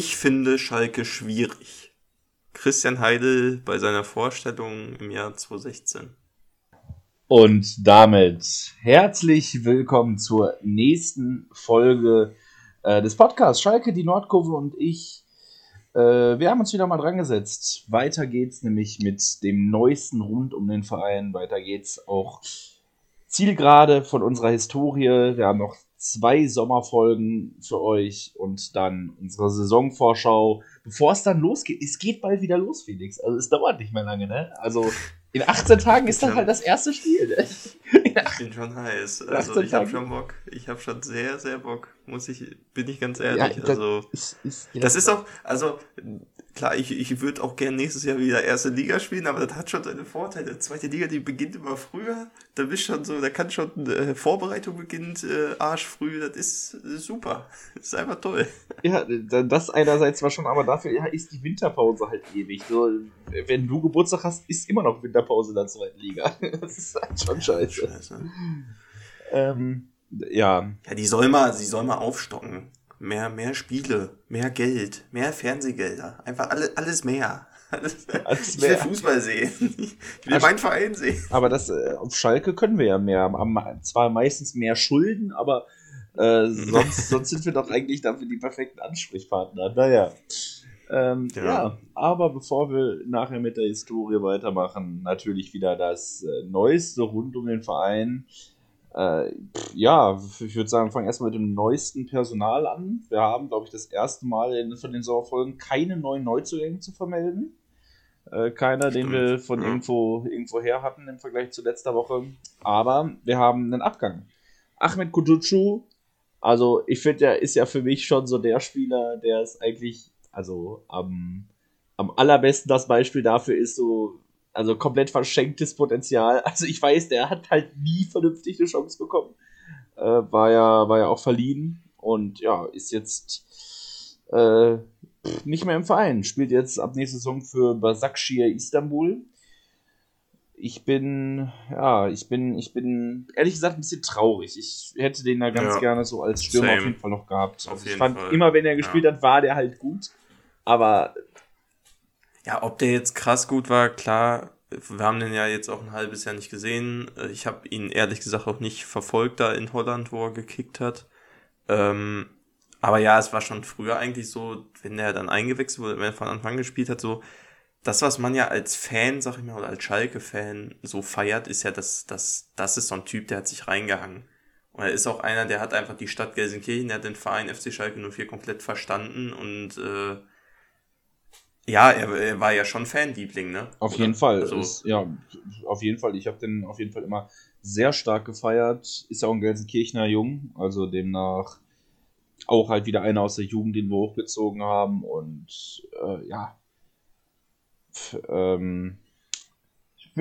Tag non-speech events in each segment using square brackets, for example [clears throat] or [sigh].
Ich finde Schalke schwierig. Christian Heidel bei seiner Vorstellung im Jahr 2016. Und damit herzlich willkommen zur nächsten Folge äh, des Podcasts Schalke, die Nordkurve und ich. Äh, wir haben uns wieder mal dran gesetzt. Weiter geht's nämlich mit dem neuesten rund um den Verein. Weiter geht's auch Zielgerade von unserer Historie. Wir haben noch zwei Sommerfolgen für euch und dann unsere Saisonvorschau, bevor es dann losgeht. Es geht bald wieder los, Felix. Also es dauert nicht mehr lange, ne? Also in 18 Tagen ist das halt das erste Spiel. Ne? Ich bin schon heiß. Also ich habe schon Bock. Ich habe schon sehr, sehr Bock. Muss ich, bin ich ganz ehrlich. Ja, das also ist, ist, das ist auch, also klar, ich, ich würde auch gerne nächstes Jahr wieder erste Liga spielen, aber das hat schon seine Vorteile. Zweite Liga, die beginnt immer früher. Da bist schon so, da kann schon äh, Vorbereitung beginnt äh, arschfrüh. Das ist äh, super. Das [laughs] ist einfach toll. Ja, das einerseits war schon, aber dafür ja, ist die Winterpause halt ewig. So, wenn du Geburtstag hast, ist immer noch Winterpause in der zweiten Liga. [laughs] Das ist halt schon scheiße. scheiße. Ähm, ja. Ja, die soll mal, sie soll mal aufstocken mehr, mehr Spiele, mehr Geld, mehr Fernsehgelder. Einfach alle, alles mehr. Alles, [laughs] ich will Fußball sehen. Ich will also, meinen Verein sehen. Aber das äh, auf Schalke können wir ja mehr. Haben zwar meistens mehr Schulden, aber äh, sonst, [laughs] sonst sind wir doch eigentlich dafür die perfekten Ansprechpartner. Naja. Ähm, ja. ja. aber bevor wir nachher mit der Historie weitermachen, natürlich wieder das äh, Neueste rund um den Verein. Äh, ja, ich würde sagen, wir fangen erstmal mit dem neuesten Personal an. Wir haben, glaube ich, das erste Mal in, von den Sommerfolgen keine neuen Neuzugänge zu vermelden. Äh, keiner, den wir von irgendwo, irgendwo her hatten im Vergleich zu letzter Woche. Aber wir haben einen Abgang. Ahmed Kutucu, also ich finde, der ist ja für mich schon so der Spieler, der ist eigentlich, also am, am allerbesten das Beispiel dafür ist so, also komplett verschenktes Potenzial. [laughs] Also ich weiß, der hat halt nie vernünftig eine Chance bekommen. Äh, war, ja, war ja auch verliehen und ja, ist jetzt äh, nicht mehr im Verein. Spielt jetzt ab nächster Saison für Basakşehir Istanbul. Ich bin, ja, ich bin, ich bin ehrlich gesagt ein bisschen traurig. Ich hätte den da ganz ja. gerne so als Stürmer Same. auf jeden Fall noch gehabt. Also ich fand, Fall. immer wenn er gespielt ja. hat, war der halt gut. Aber ja, ob der jetzt krass gut war, klar. Wir haben den ja jetzt auch ein halbes Jahr nicht gesehen. Ich habe ihn ehrlich gesagt auch nicht verfolgt da in Holland, wo er gekickt hat. Ähm, aber ja, es war schon früher eigentlich so, wenn er dann eingewechselt wurde, wenn er von Anfang gespielt hat, so das, was man ja als Fan, sag ich mal, oder als Schalke-Fan so feiert, ist ja, dass das, das ist so ein Typ, der hat sich reingehangen. Und er ist auch einer, der hat einfach die Stadt Gelsenkirchen, der hat den Verein FC Schalke 04 komplett verstanden und äh, ja, er, er, war ja schon Fanliebling, ne? Auf Oder? jeden Fall. Also, ist, ja, auf jeden Fall. Ich habe den auf jeden Fall immer sehr stark gefeiert. Ist ja auch ein Gelsenkirchener Jung, also demnach auch halt wieder einer aus der Jugend, den wir hochgezogen haben. Und äh, ja, ähm,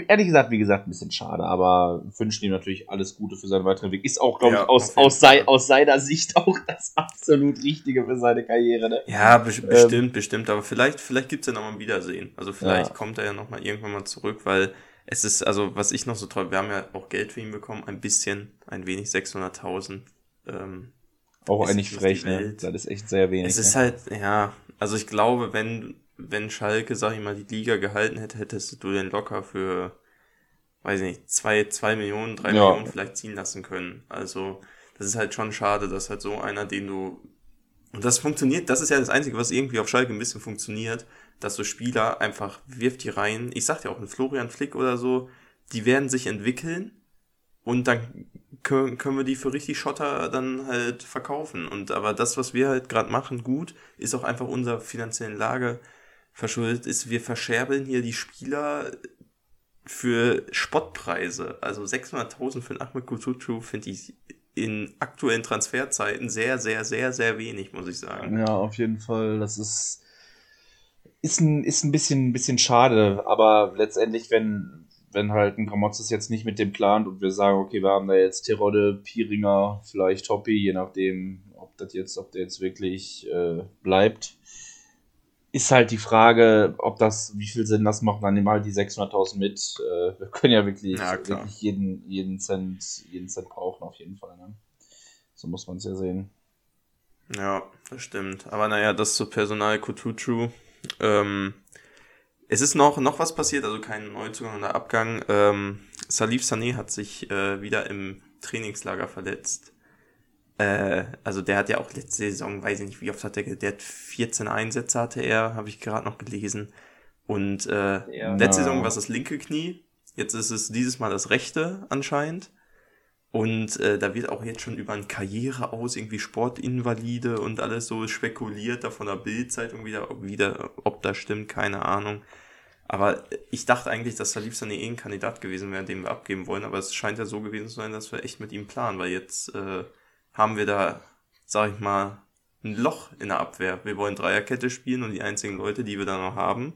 ehrlich gesagt, wie gesagt, ein bisschen schade, aber wünschen ihm natürlich alles Gute für seinen weiteren Weg. Ist auch, glaube ja, ich, aus, aus, sei, aus, seiner Sicht auch das [laughs] absolut Richtige für seine Karriere. Ne? Ja, be ähm, bestimmt, bestimmt. Aber vielleicht, vielleicht gibt es ja nochmal ein Wiedersehen. Also vielleicht ja. kommt er ja nochmal irgendwann mal zurück, weil es ist, also was ich noch so toll, wir haben ja auch Geld für ihn bekommen, ein bisschen, ein wenig, 600.000. Ähm, auch eigentlich frech, ne? Das ist echt sehr wenig. Es ist ne? halt, ja, also ich glaube, wenn wenn Schalke, sag ich mal, die Liga gehalten hätte, hättest du den locker für, weiß ich nicht, zwei, zwei Millionen, drei ja. Millionen vielleicht ziehen lassen können. Also, das ist halt schon schade, dass halt so einer, den du, und das funktioniert, das ist ja das Einzige, was irgendwie auf Schalke ein bisschen funktioniert, dass so Spieler einfach wirft die rein. Ich sag ja auch, ein Florian Flick oder so, die werden sich entwickeln und dann können, können wir die für richtig Schotter dann halt verkaufen. Und aber das, was wir halt gerade machen, gut, ist auch einfach unserer finanziellen Lage verschuldet ist, wir verscherbeln hier die Spieler für Spottpreise. Also 600.000 für einen Ahmed Kutucu finde ich in aktuellen Transferzeiten sehr, sehr, sehr, sehr wenig, muss ich sagen. Ja, auf jeden Fall. Das ist, ist, ein, ist ein bisschen, bisschen schade, aber letztendlich, wenn, wenn halt ein Gramotzes jetzt nicht mit dem plant und wir sagen, okay, wir haben da jetzt Terodde, Piringer, vielleicht Toppi, je nachdem, ob das jetzt, ob der jetzt wirklich äh, bleibt, ist halt die Frage, ob das, wie viel Sinn das macht. Dann nehmen wir halt die 600.000 mit. Äh, wir können ja wirklich, ja, wirklich jeden, jeden, Cent, jeden Cent brauchen, auf jeden Fall. Ne? So muss man es ja sehen. Ja, das stimmt. Aber naja, das zu Personal Kutucu. Ähm, es ist noch, noch was passiert, also kein Neuzugang oder Abgang. Ähm, Salif Sané hat sich äh, wieder im Trainingslager verletzt. Äh, also der hat ja auch letzte Saison, weiß ich nicht, wie oft hat er, der hat 14 Einsätze hatte er, habe ich gerade noch gelesen. Und äh, ja, letzte Saison war es das linke Knie, jetzt ist es dieses Mal das rechte anscheinend. Und äh, da wird auch jetzt schon über eine Karriere aus, irgendwie Sportinvalide und alles so spekuliert, da von der Bildzeitung wieder, wieder, ob das stimmt, keine Ahnung. Aber ich dachte eigentlich, dass Salif Sané eh ein Kandidat gewesen wäre, den wir abgeben wollen, aber es scheint ja so gewesen zu sein, dass wir echt mit ihm planen, weil jetzt äh, haben wir da, sag ich mal, ein Loch in der Abwehr. Wir wollen Dreierkette spielen und die einzigen Leute, die wir da noch haben,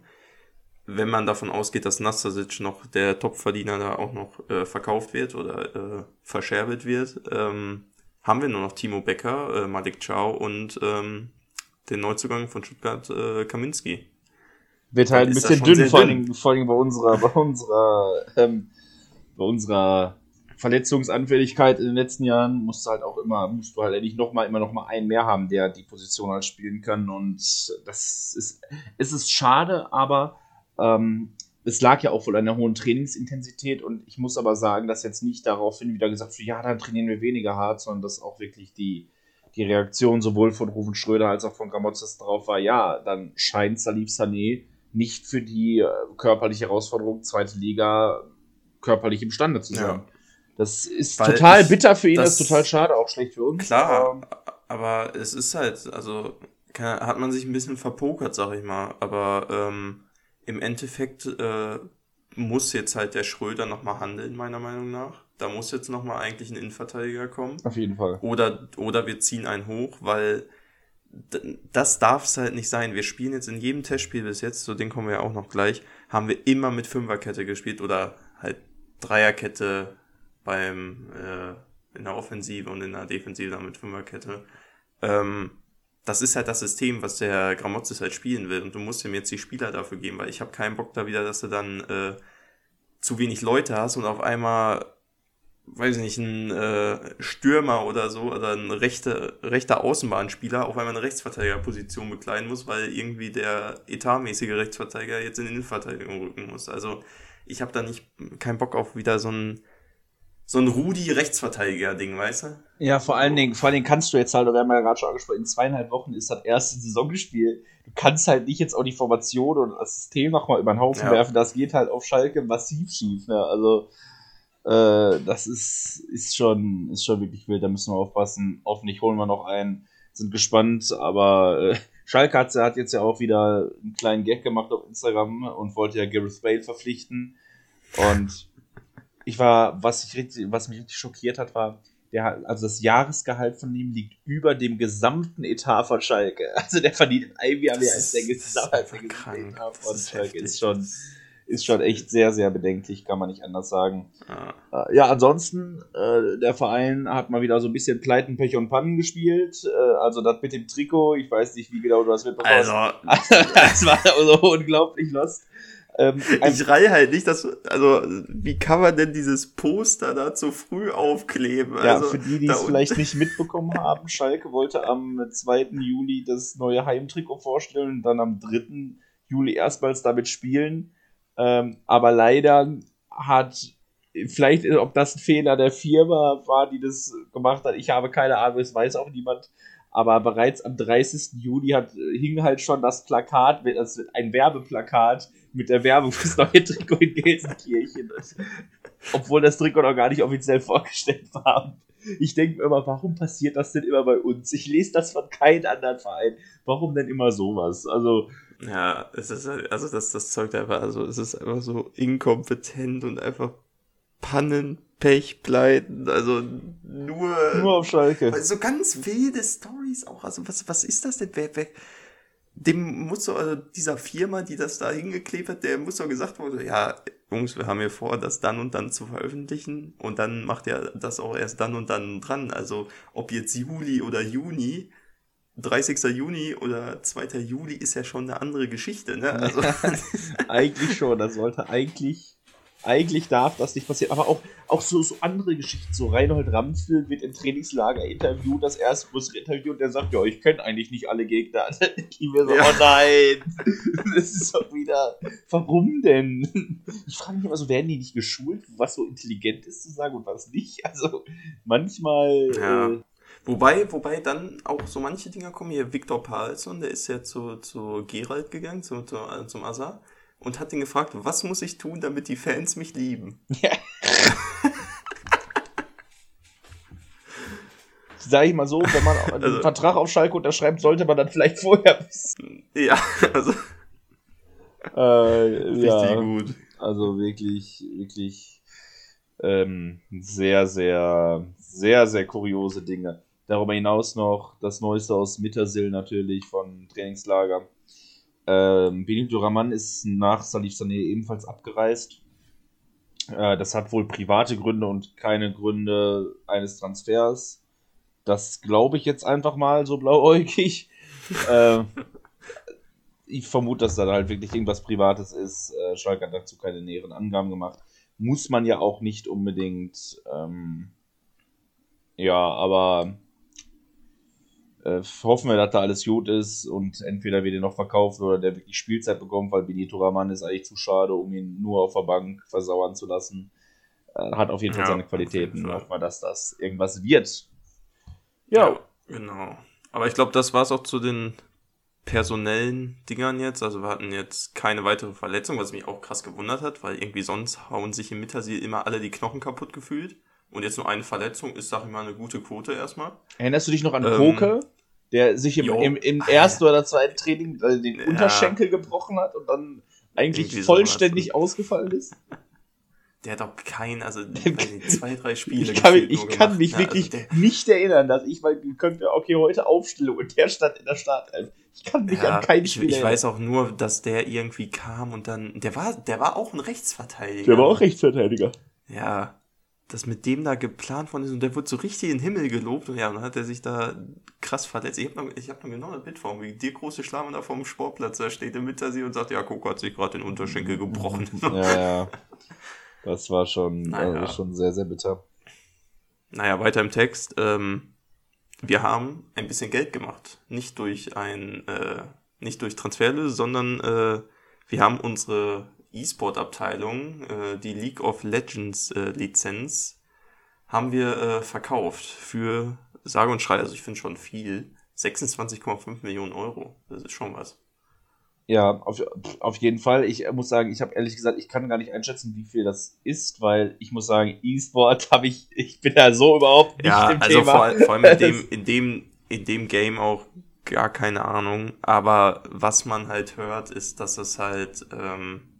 wenn man davon ausgeht, dass Nastasic noch der Topverdiener da auch noch äh, verkauft wird oder äh, verscherbelt wird, ähm, haben wir nur noch Timo Becker, äh, Malik Chow und ähm, den Neuzugang von Stuttgart äh, Kaminski. Wird halt ein bisschen dünn, vor allem, vor allem bei unserer, [laughs] bei unserer, ähm, bei unserer Verletzungsanfälligkeit in den letzten Jahren musst du halt auch immer, musst du halt eigentlich noch mal, immer noch mal einen mehr haben, der die Position halt spielen kann und das ist, es ist schade, aber ähm, es lag ja auch wohl an der hohen Trainingsintensität und ich muss aber sagen, dass jetzt nicht daraufhin wieder gesagt wird, ja, dann trainieren wir weniger hart, sondern dass auch wirklich die, die Reaktion sowohl von Rufen Schröder als auch von Gramotzes drauf war, ja, dann scheint Salif Sané nicht für die äh, körperliche Herausforderung zweite Liga körperlich imstande zu sein. Ja. Das ist Weil total bitter für ihn, das, ist total schade, auch schlecht für uns. Klar, ähm, aber es ist halt, also hat man sich ein bisschen verpokert, sag ich mal. Aber ähm, im Endeffekt äh, muss jetzt halt der Schröder nochmal handeln, meiner Meinung nach. Da muss jetzt nochmal eigentlich ein Innenverteidiger kommen. Auf jeden Fall. Oder, oder wir ziehen einen hoch, weil das darf es halt nicht sein. Wir spielen jetzt in jedem Testspiel bis jetzt, zu dem kommen wir ja auch noch gleich, haben wir immer mit Fünferkette gespielt oder halt Dreierkette beim äh, in der Offensive und in der Defensive dann mit Fünferkette. Ähm, das ist halt das System, was der Gramozis halt spielen will und du musst ihm jetzt die Spieler dafür geben, weil ich habe keinen Bock da wieder, dass du dann äh, zu wenig Leute hast und auf einmal weiß ich nicht, ein äh, Stürmer oder so oder ein rechter, rechter Außenbahnspieler auf einmal eine Rechtsverteidigerposition bekleiden muss, weil irgendwie der etatmäßige Rechtsverteidiger jetzt in die Innenverteidigung rücken muss. Also ich habe da nicht keinen Bock auf wieder so ein so ein Rudi-Rechtsverteidiger-Ding, weißt du? Ja, vor allen Dingen, vor allen Dingen kannst du jetzt halt, wir haben ja gerade schon angesprochen, in zweieinhalb Wochen ist das erste Saisonspiel. Du kannst halt nicht jetzt auch die Formation und das System nochmal über den Haufen ja. werfen. Das geht halt auf Schalke massiv schief. Ne? Also, äh, das ist, ist, schon, ist schon wirklich wild, da müssen wir aufpassen. Hoffentlich holen wir noch einen, sind gespannt, aber äh, Schalke hat, hat jetzt ja auch wieder einen kleinen Gag gemacht auf Instagram und wollte ja Gareth Bale verpflichten. Und ich war, was, ich richtig, was mich richtig schockiert hat, war, der, also das Jahresgehalt von ihm liegt über dem gesamten Etat von Schalke. [laughs] Also der verdient in einem Jahr mehr als der Gesamtetat von Schalke. Ist schon, ist schon echt sehr, sehr bedenklich, kann man nicht anders sagen. Ja, äh, ja ansonsten, äh, der Verein hat mal wieder so ein bisschen Pleiten, Pech und Pannen gespielt. Äh, also das mit dem Trikot, ich weiß nicht, wie genau du das mitbekommen hast. Also, [laughs] das war so unglaublich lost. Ähm, ich reihe halt nicht, dass, also, wie kann man denn dieses Poster da zu früh aufkleben? Ja, also, für die, die es vielleicht nicht [laughs] mitbekommen haben, Schalke wollte am 2. Juli das neue Heimtrikot vorstellen und dann am 3. Juli erstmals damit spielen. Ähm, aber leider hat, vielleicht, ob das ein Fehler der Firma war, die das gemacht hat, ich habe keine Ahnung, es weiß auch niemand. Aber bereits am 30. Juli hat, hing halt schon das Plakat, das, ein Werbeplakat mit der Werbung fürs neue Trikot in Gelsenkirchen. Obwohl das Trikot noch gar nicht offiziell vorgestellt war. Ich denke mir immer, warum passiert das denn immer bei uns? Ich lese das von keinem anderen Verein. Warum denn immer sowas? Also, ja, es ist also das, das zeugt einfach, also es ist einfach so inkompetent und einfach Pannen, Pech, Pleiten, also nur. Nur auf Schalke. So ganz wilde Stories auch. Also was, was ist das denn? Wer, wer, dem muss doch, also dieser Firma, die das da hingeklebt hat, der muss doch gesagt worden, ja, Jungs, wir haben hier vor, das dann und dann zu veröffentlichen und dann macht er das auch erst dann und dann dran. Also ob jetzt Juli oder Juni, 30. Juni oder 2. Juli ist ja schon eine andere Geschichte, ne? Also [laughs] eigentlich schon, das sollte eigentlich eigentlich darf das nicht passieren. Aber auch, auch so, so andere Geschichten. So Reinhold Ramsel wird im Trainingslager interviewt, das erste größere Interview, und der sagt, ja, ich kenne eigentlich nicht alle Gegner. [laughs] Ich mir so, ja. oh nein, [laughs] das ist doch wieder, warum denn? [laughs] Ich frage mich immer so, werden die nicht geschult, was so intelligent ist zu sagen und was nicht? Also manchmal... Ja. Äh, Wobei, wobei dann auch so manche Dinger kommen hier. Viktor Palsson, der ist ja zu, zu Gerald gegangen, zu, zu, zum Asa und hat ihn gefragt, was muss ich tun, damit die Fans mich lieben? Ja. Sag ich mal so, wenn man einen also, Vertrag auf Schalke unterschreibt, sollte man dann vielleicht vorher wissen. Ja, also. Äh, richtig ja, gut. Also wirklich, wirklich ähm, sehr, sehr, sehr, sehr kuriose Dinge. Darüber hinaus noch das Neueste aus Mittersill natürlich von Trainingslager. Ähm, Benito Raman ist nach Salif Sané ebenfalls abgereist. Äh, das hat wohl private Gründe und keine Gründe eines Transfers. Das glaube ich jetzt einfach mal so blauäugig. [laughs] äh, ich vermute, dass da halt wirklich irgendwas Privates ist. Äh, Schalke hat dazu keine näheren Angaben gemacht. Muss man ja auch nicht unbedingt. Ähm, ja, aber äh, hoffen wir, dass da alles gut ist und entweder wird er noch verkauft oder der wirklich Spielzeit bekommt, weil Benito Raman ist eigentlich zu schade, um ihn nur auf der Bank versauern zu lassen. Äh, hat auf jeden Fall ja, seine Qualitäten. Hoffen wir, dass das irgendwas wird. Ja. ja genau. Aber ich glaube, das war es auch zu den personellen Dingern jetzt. Also wir hatten jetzt keine weitere Verletzung, was mich auch krass gewundert hat, weil irgendwie sonst hauen sich im Mittersiel immer alle die Knochen kaputt gefühlt. Und jetzt nur eine Verletzung ist, sag ich mal, eine gute Quote erstmal. Erinnerst du dich noch an ähm, Koke, der sich im, im, im ersten oder zweiten Training äh, den ja. Unterschenkel gebrochen hat und dann eigentlich vollständig so ausgefallen ist? [laughs] Der hat doch kein, also [laughs] zwei, drei Spiele. Ich kann, mich, ich kann mich ja, wirklich also nicht erinnern, dass ich mal könnte, okay, heute Aufstellung und der stand in der Startelf. Ich kann mich ja, an kein Spiel Ich, ich weiß auch nur, dass der irgendwie kam und dann, der war, der war auch ein Rechtsverteidiger. Der war auch Rechtsverteidiger. Ja, das mit dem da geplant worden ist und der wurde so richtig in den Himmel gelobt und ja, und dann hat er sich da krass verletzt. Ich habe noch, ich hab noch genau ein Bild vor mir, wie der große Schlamm da vom Sportplatz, da steht im Wintersee und sagt, ja, Coco hat sich gerade den Unterschenkel gebrochen. [laughs] Ja, ja. Das war schon, naja. also schon sehr, sehr bitter. Naja, weiter im Text. Ähm, wir haben ein bisschen Geld gemacht. Nicht durch ein, äh, nicht durch Transferlöse, sondern äh, wir haben unsere E-Sport-Abteilung, äh, die League of Legends äh, Lizenz, haben wir äh, verkauft für sage und schreibe, also ich finde schon viel, 26,5 Millionen Euro. Das ist schon was. Ja, auf, auf jeden Fall. Ich muss sagen, ich habe ehrlich gesagt, ich kann gar nicht einschätzen, wie viel das ist, weil ich muss sagen, E-Sport [laughs] habe ich, ich bin da so überhaupt nicht ja, im also Thema. Vor, vor allem in dem, [laughs] in dem, in dem Game auch gar keine Ahnung. Aber was man halt hört, ist, dass es halt ähm,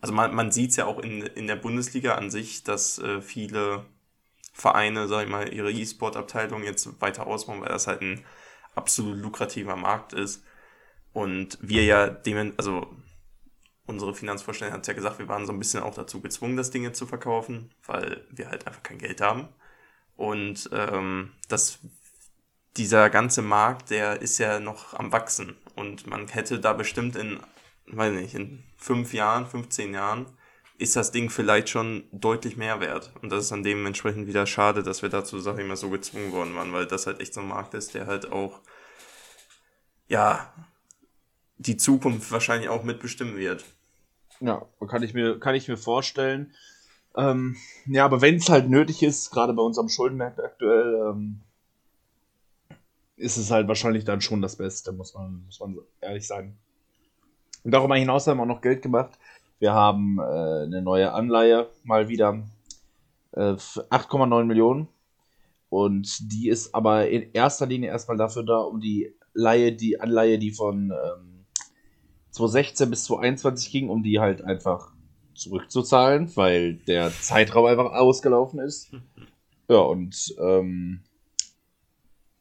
also man, man sieht es ja auch in, in der Bundesliga an sich, dass äh, viele Vereine, sag ich mal, ihre E-Sport-Abteilung jetzt weiter ausbauen, weil das halt ein absolut lukrativer Markt ist. Und wir ja dem, also unsere Finanzvorstellung hat ja gesagt, wir waren so ein bisschen auch dazu gezwungen, das Ding jetzt zu verkaufen, weil wir halt einfach kein Geld haben. Und ähm, das, dieser ganze Markt, der ist ja noch am Wachsen. Und man hätte da bestimmt in weiß nicht, in fünf Jahren, 15 Jahren ist das Ding vielleicht schon deutlich mehr wert. Und das ist dann dementsprechend wieder schade, dass wir dazu, sag ich mal, so gezwungen worden waren, weil das halt echt so ein Markt ist, der halt auch, ja, die Zukunft wahrscheinlich auch mitbestimmen wird. Ja, kann ich mir, kann ich mir vorstellen. Ähm, ja, aber wenn es halt nötig ist, gerade bei unserem Schuldenmarkt aktuell, ähm, ist es halt wahrscheinlich dann schon das Beste, muss man, muss man ehrlich sagen. Und darüber hinaus haben wir auch noch Geld gemacht. Wir haben äh, eine neue Anleihe mal wieder äh, 8,9 Millionen. Und die ist aber in erster Linie erstmal dafür da, um die Leihe, die Anleihe, die von ähm, 2016 bis 2021 ging, um die halt einfach zurückzuzahlen, weil der Zeitraum einfach ausgelaufen ist. [laughs] Ja, und ähm,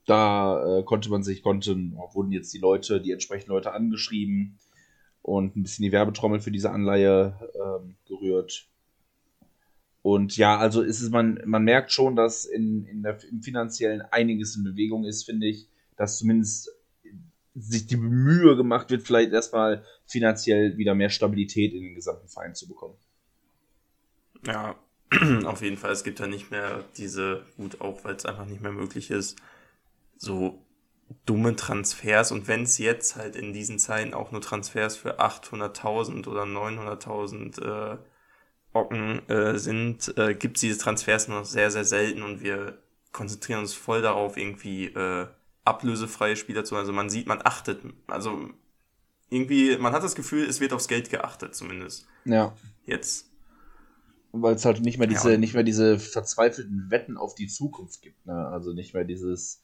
da äh, konnte man sich, konnten, wurden jetzt die Leute, die entsprechenden Leute angeschrieben, und ein bisschen die Werbetrommel für diese Anleihe ähm, gerührt. Und ja, also ist es, man, man merkt schon, dass in, in der, im finanziellen einiges in Bewegung ist, finde ich, dass zumindest sich die Mühe gemacht wird, vielleicht erstmal finanziell wieder mehr Stabilität in den gesamten Verein zu bekommen. Ja, [clears throat] auf jeden Fall. Es gibt ja nicht mehr diese, gut, auch weil es einfach nicht mehr möglich ist, so dumme Transfers. Und wenn es jetzt halt in diesen Zeiten auch nur Transfers für 800.000 oder 900.000 äh, Ocken äh, sind, äh, gibt es diese Transfers noch sehr, sehr selten und wir konzentrieren uns voll darauf, irgendwie äh, ablösefreie Spieler zu. Also man sieht, man achtet, also irgendwie, man hat das Gefühl, es wird aufs Geld geachtet, zumindest. Ja. Jetzt. Weil es halt nicht mehr diese, ja. nicht mehr diese verzweifelten Wetten auf die Zukunft gibt, ne? Also nicht mehr dieses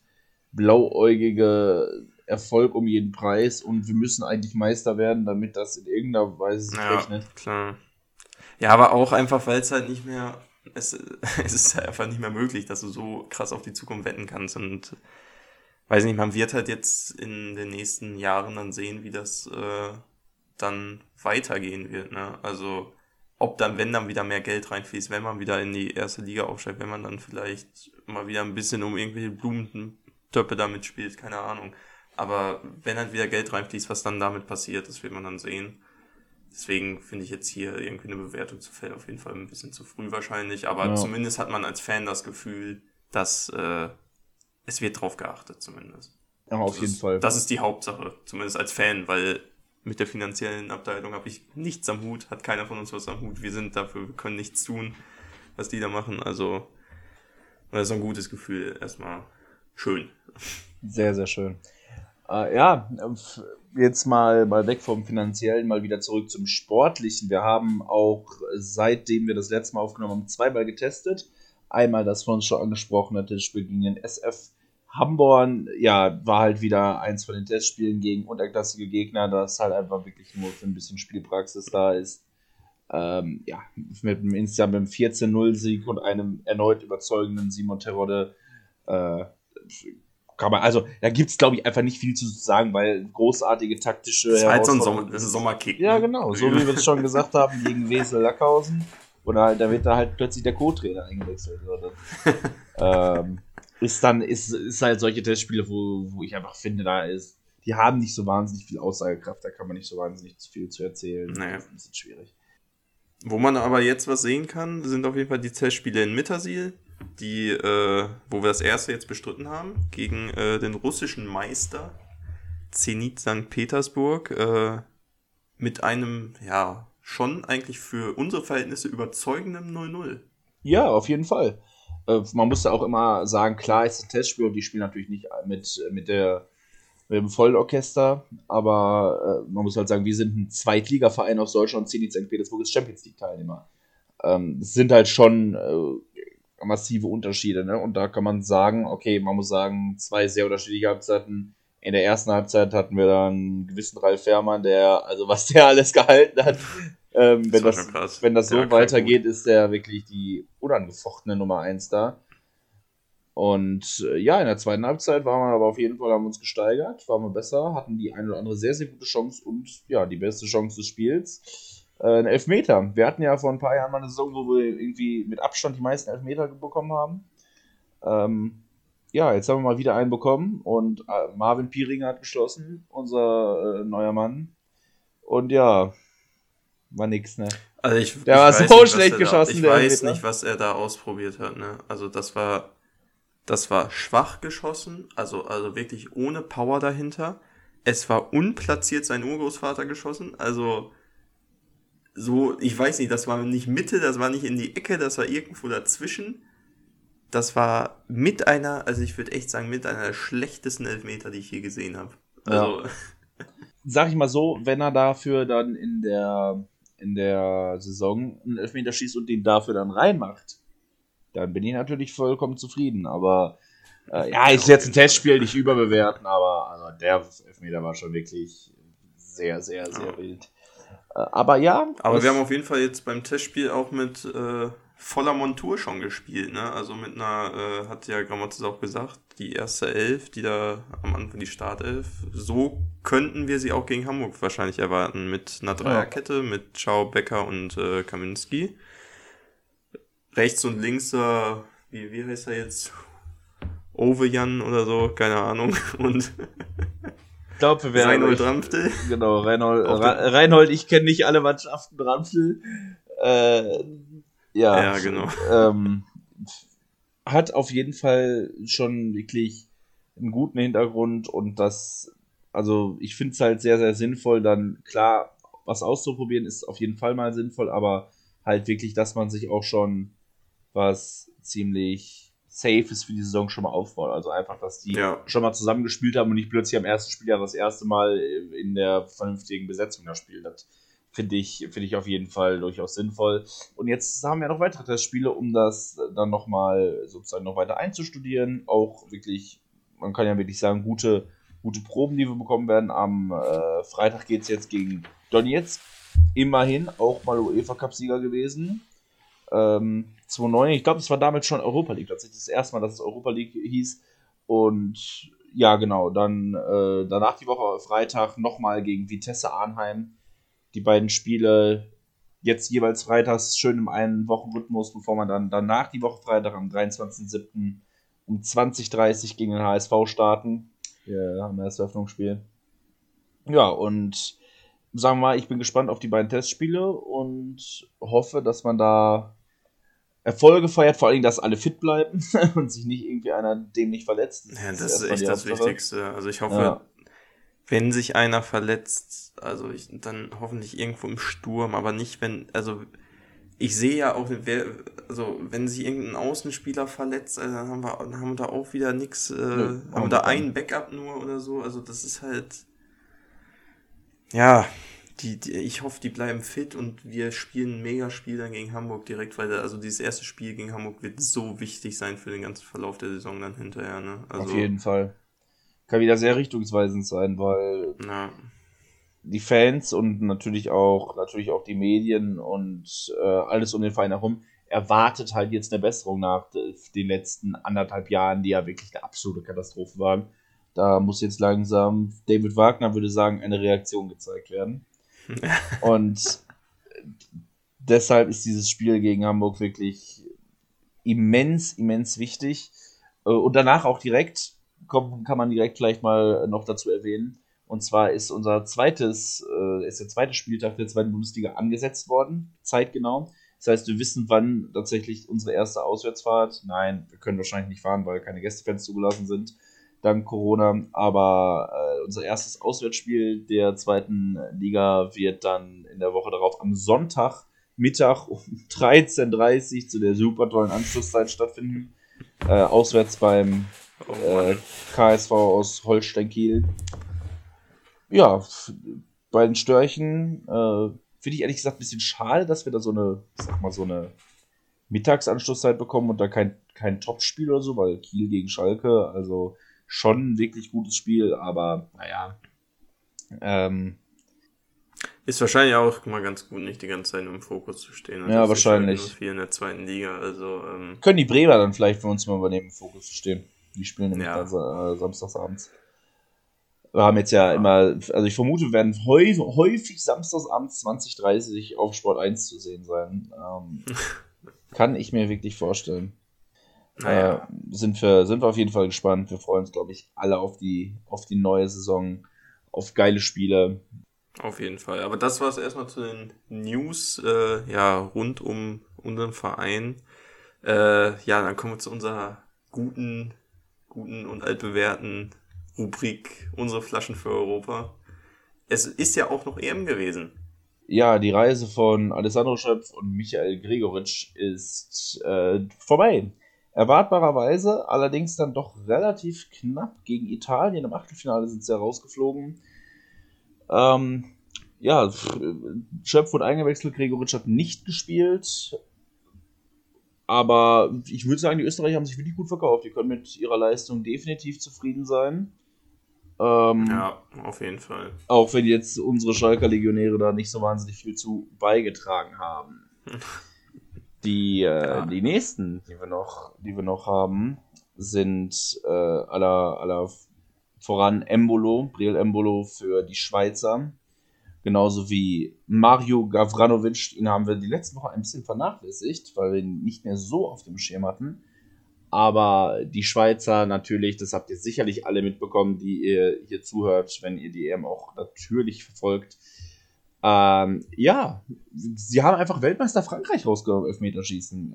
blauäugige Erfolg um jeden Preis und wir müssen eigentlich Meister werden, damit das in irgendeiner Weise sich ja, rechnet. Klar. Ja, aber auch einfach, weil es halt nicht mehr, [laughs] es, es ist halt einfach nicht mehr möglich, dass du so krass auf die Zukunft wetten kannst und weiß nicht, man wird halt jetzt in den nächsten Jahren dann sehen, wie das äh, dann weitergehen wird. Ne? Also ob dann, wenn dann wieder mehr Geld reinfließt, wenn man wieder in die erste Liga aufsteigt, wenn man dann vielleicht mal wieder ein bisschen um irgendwelche Blumentöpfe damit spielt, keine Ahnung. Aber wenn halt wieder Geld reinfließt, was dann damit passiert, das wird man dann sehen. Deswegen finde ich jetzt hier irgendwie eine Bewertung zu fällen auf jeden Fall ein bisschen zu früh wahrscheinlich. Aber ja. zumindest hat man als Fan das Gefühl, dass äh, es wird drauf geachtet zumindest. Ja, auf das jeden ist, Fall. Das ist die Hauptsache, zumindest als Fan, weil mit der finanziellen Abteilung habe ich nichts am Hut, hat keiner von uns was am Hut. Wir sind dafür, wir können nichts tun, was die da machen. Also, das ist ein gutes Gefühl. Erstmal schön. Sehr, sehr schön. Äh, ja, jetzt mal, mal weg vom Finanziellen, mal wieder zurück zum Sportlichen. Wir haben auch, seitdem wir das letzte Mal aufgenommen haben, zweimal getestet. Einmal das von uns schon angesprochene Testspiel gegen den SF Hamborn, ja, war halt wieder eins von den Testspielen gegen unterklassige Gegner, das halt einfach wirklich nur für ein bisschen Spielpraxis da ist. Ähm, ja, mit einem insgesamt einem 14-0-Sieg und einem erneut überzeugenden Simon Terodde äh, kann man, also da gibt es, glaube ich, einfach nicht viel zu sagen, weil großartige taktische. Das ist halt so ein, Sommer, das ist ein Sommerkick. Ja, ne? genau, so wie wir es schon gesagt haben, gegen [laughs] Wesel Lackhausen. Oder halt, da wird da halt plötzlich der Co-Trainer eingewechselt. ähm, ist dann, ist, ist halt solche Testspiele, wo, wo ich einfach finde, da ist, die haben nicht so wahnsinnig viel Aussagekraft, da kann man nicht so wahnsinnig viel zu erzählen. Naja. Das ist ein bisschen schwierig. Wo man aber jetzt was sehen kann, sind auf jeden Fall die Testspiele in Mittersil, die, äh, wo wir das erste jetzt bestritten haben, gegen äh, den russischen Meister Zenit St. Petersburg, äh, mit einem, ja, schon eigentlich für unsere Verhältnisse überzeugendem 0-0. Ja, auf jeden Fall. Äh, man muss ja auch immer sagen, klar ist ein Testspiel und die spielen natürlich nicht mit, mit, der, mit dem Vollorchester, aber äh, man muss halt sagen, wir sind ein Zweitligaverein aus Deutschland und Zenit St. Petersburg ist Champions League-Teilnehmer. Ähm, es sind halt schon äh, massive Unterschiede, ne? Und da kann man sagen, okay, man muss sagen, zwei sehr unterschiedliche Halbzeiten. In der ersten Halbzeit hatten wir dann einen gewissen Ralf Fährmann, der, also was der alles gehalten hat, ähm, wenn, das, das wenn das so ja, weitergeht, ist der wirklich die unangefochtene Nummer 1 da. Und äh, ja, in der zweiten Halbzeit waren wir aber auf jeden Fall, haben uns gesteigert, waren wir besser, hatten die eine oder andere sehr, sehr gute Chance und ja, die beste Chance des Spiels. Äh, ein Elfmeter. Wir hatten ja vor ein paar Jahren mal eine Saison, wo wir irgendwie mit Abstand die meisten Elfmeter bekommen haben. Ähm, ja, jetzt haben wir mal wieder einen bekommen und äh, Marvin Pieringer hat geschlossen, unser äh, neuer Mann. Und ja, war nix, ne? Also ich, der ich war so nicht, schlecht geschossen. Da, ich weiß nicht, was er da ausprobiert hat, ne? Also das war, das war schwach geschossen, also, also wirklich ohne Power dahinter. Es war unplatziert sein Urgroßvater geschossen, also so, ich weiß nicht, das war nicht Mitte, das war nicht in die Ecke, das war irgendwo dazwischen. Das war mit einer, also ich würde echt sagen, mit einer der schlechtesten Elfmeter, die ich je gesehen habe. Also. Ja. [laughs] Sag ich mal so, wenn er dafür dann in der in der Saison einen Elfmeter schießt und den dafür dann reinmacht, dann bin ich natürlich vollkommen zufrieden. Aber äh, ja, ich jetzt ein Testspiel nicht überbewerten, aber also der Elfmeter war schon wirklich sehr, sehr, sehr ja. wild. Äh, aber ja. Aber wir haben auf jeden Fall jetzt beim Testspiel auch mit äh, voller Montur schon gespielt, ne? Also mit einer, äh, hat ja Grammatis auch gesagt, die erste Elf, die da am Anfang die Startelf, so könnten wir sie auch gegen Hamburg wahrscheinlich erwarten. Mit einer Dreierkette, mit Schau, Becker und äh, Kaminski. Rechts und links, äh, wie, wie heißt er jetzt? Ovejan oder so, keine Ahnung. [laughs] Und glaube, wir werden. Reinhold Ramftel. Genau, Reinhold, Reinhold ich kenne nicht alle Mannschaften Ramftel. Äh, Ja, ja genau. Ähm, hat auf jeden Fall schon wirklich einen guten Hintergrund und das, also ich finde es halt sehr, sehr sinnvoll, dann klar, was auszuprobieren ist auf jeden Fall mal sinnvoll, aber halt wirklich, dass man sich auch schon was ziemlich safe ist für die Saison schon mal aufbaut. Also einfach, dass die ja. schon mal zusammengespielt haben und nicht plötzlich am ersten Spieljahr das erste Mal in der vernünftigen Besetzung da spielen. Das finde ich, find ich auf jeden Fall durchaus sinnvoll. Und jetzt haben wir noch weitere Testspiele, um das dann nochmal sozusagen noch weiter einzustudieren. Auch wirklich, man kann ja wirklich sagen, gute, gute Proben, die wir bekommen werden. Am äh, Freitag geht es jetzt gegen Donetsk. Immerhin auch mal UEFA Cup-Sieger gewesen. Ähm, 2009, ich glaube, es war damals schon Europa League, tatsächlich das erste Mal, dass es Europa League hieß. Und ja, genau, dann äh, danach die Woche Freitag nochmal gegen Vitesse Arnheim. Die beiden Spiele jetzt jeweils freitags schön im einen Wochenrhythmus, bevor man dann danach die Woche Freitag am 23.07. um 20.30 gegen den HSV starten. Wir haben das Eröffnungsspiel. Ja, und sagen wir mal, ich bin gespannt auf die beiden Testspiele und hoffe, dass man da Erfolge feiert, vor allem, dass alle fit bleiben [laughs] und sich nicht irgendwie einer dem nicht verletzt. Das ja, das ist, ist echt das Wichtigste. Also ich hoffe, ja. wenn sich einer verletzt, also ich, dann hoffentlich irgendwo im Sturm, aber nicht, wenn, also ich sehe ja auch, wer, also wenn sich irgendein Außenspieler verletzt, also dann haben wir, dann haben wir da auch wieder nichts, äh, Nö, haben wir da einen Backup nur oder so, also das ist halt, ja, die, die, ich hoffe, die bleiben fit und wir spielen ein Mega-Spiel dann gegen Hamburg direkt, weil da, also dieses erste Spiel gegen Hamburg wird so wichtig sein für den ganzen Verlauf der Saison dann hinterher. Ne? Also, Auf jeden Fall. Kann wieder sehr richtungsweisend sein, weil na. die Fans und natürlich auch, natürlich auch die Medien und äh, alles um den Verein herum erwartet halt jetzt eine Besserung nach den letzten anderthalb Jahren, die ja wirklich eine absolute Katastrophe waren. Da muss jetzt langsam, David Wagner würde sagen, eine Reaktion gezeigt werden. Und deshalb ist dieses Spiel gegen Hamburg wirklich immens, immens wichtig. Äh, und danach auch direkt, kann man direkt vielleicht mal noch dazu erwähnen. Und zwar ist unser zweites, äh, ist der zweite Spieltag der zweiten Bundesliga angesetzt worden, zeitgenau. Das heißt, wir wissen, wann tatsächlich unsere erste Auswärtsfahrt. Nein, wir können wahrscheinlich nicht fahren, weil keine Gästefans zugelassen sind dank Corona. Aber äh, unser erstes Auswärtsspiel der zweiten Liga wird dann in der Woche darauf am Sonntag Mittag um [laughs] 13.30 Uhr zu der super tollen Anschlusszeit stattfinden. Äh, auswärts beim äh, KSV aus Holstein-Kiel. Ja, bei den Störchen äh, finde ich ehrlich gesagt ein bisschen schade, dass wir da so eine, sag mal, so eine Mittagsanschlusszeit bekommen und da kein, kein Topspiel oder so, weil Kiel gegen Schalke, also schon ein wirklich gutes Spiel, aber naja. Ähm, ist wahrscheinlich auch mal ganz gut, nicht die ganze Zeit im Fokus zu stehen. Also ja, wahrscheinlich. Nur viel in der zweiten Liga, also. Ähm, Können die Bremer dann vielleicht für uns mal übernehmen, im Fokus zu stehen? Die spielen nämlich ja. dann, äh, samstagsabends. Wir haben jetzt ja, ja, immer, also ich vermute, wir werden häufig, häufig samstagsabends 2030 auf Sport 1 zu sehen sein. Ähm, [laughs] kann ich mir wirklich vorstellen. Naja. Äh, sind, wir, sind wir auf jeden Fall gespannt. Wir freuen uns, glaube ich, alle auf die, auf die neue Saison, auf geile Spiele. Auf jeden Fall. Aber das war es erstmal zu den News äh, ja, rund um unseren Verein. Äh, ja, dann kommen wir zu unserer guten, guten und altbewährten Rubrik Unsere Flaschen für Europa. Es ist ja auch noch EM gewesen. Ja, die Reise von Alessandro Schöpf und Michael Gregoritsch ist äh, vorbei. Erwartbarerweise, allerdings dann doch relativ knapp gegen Italien. Im Achtelfinale sind sie herausgeflogen. Ähm, ja, Schöpf wurde eingewechselt, Gregoritsch hat nicht gespielt. Aber ich würde sagen, die Österreicher haben sich wirklich gut verkauft. Die können mit ihrer Leistung definitiv zufrieden sein. Ähm, ja, auf jeden Fall. Auch wenn jetzt unsere Schalker Legionäre da nicht so wahnsinnig viel zu beigetragen haben. [laughs] Die, äh, ja. die nächsten, die wir noch, die wir noch haben, sind äh, aller, aller voran Embolo, Briel Embolo für die Schweizer. Genauso wie Mario Gavranovic, ihn haben wir die letzte Woche ein bisschen vernachlässigt, weil wir ihn nicht mehr so auf dem Schirm hatten. Aber die Schweizer natürlich, das habt ihr sicherlich alle mitbekommen, die ihr hier zuhört, wenn ihr die EM auch natürlich verfolgt Ähm, ja, sie haben einfach Weltmeister Frankreich rausgeholt, Elfmeterschießen.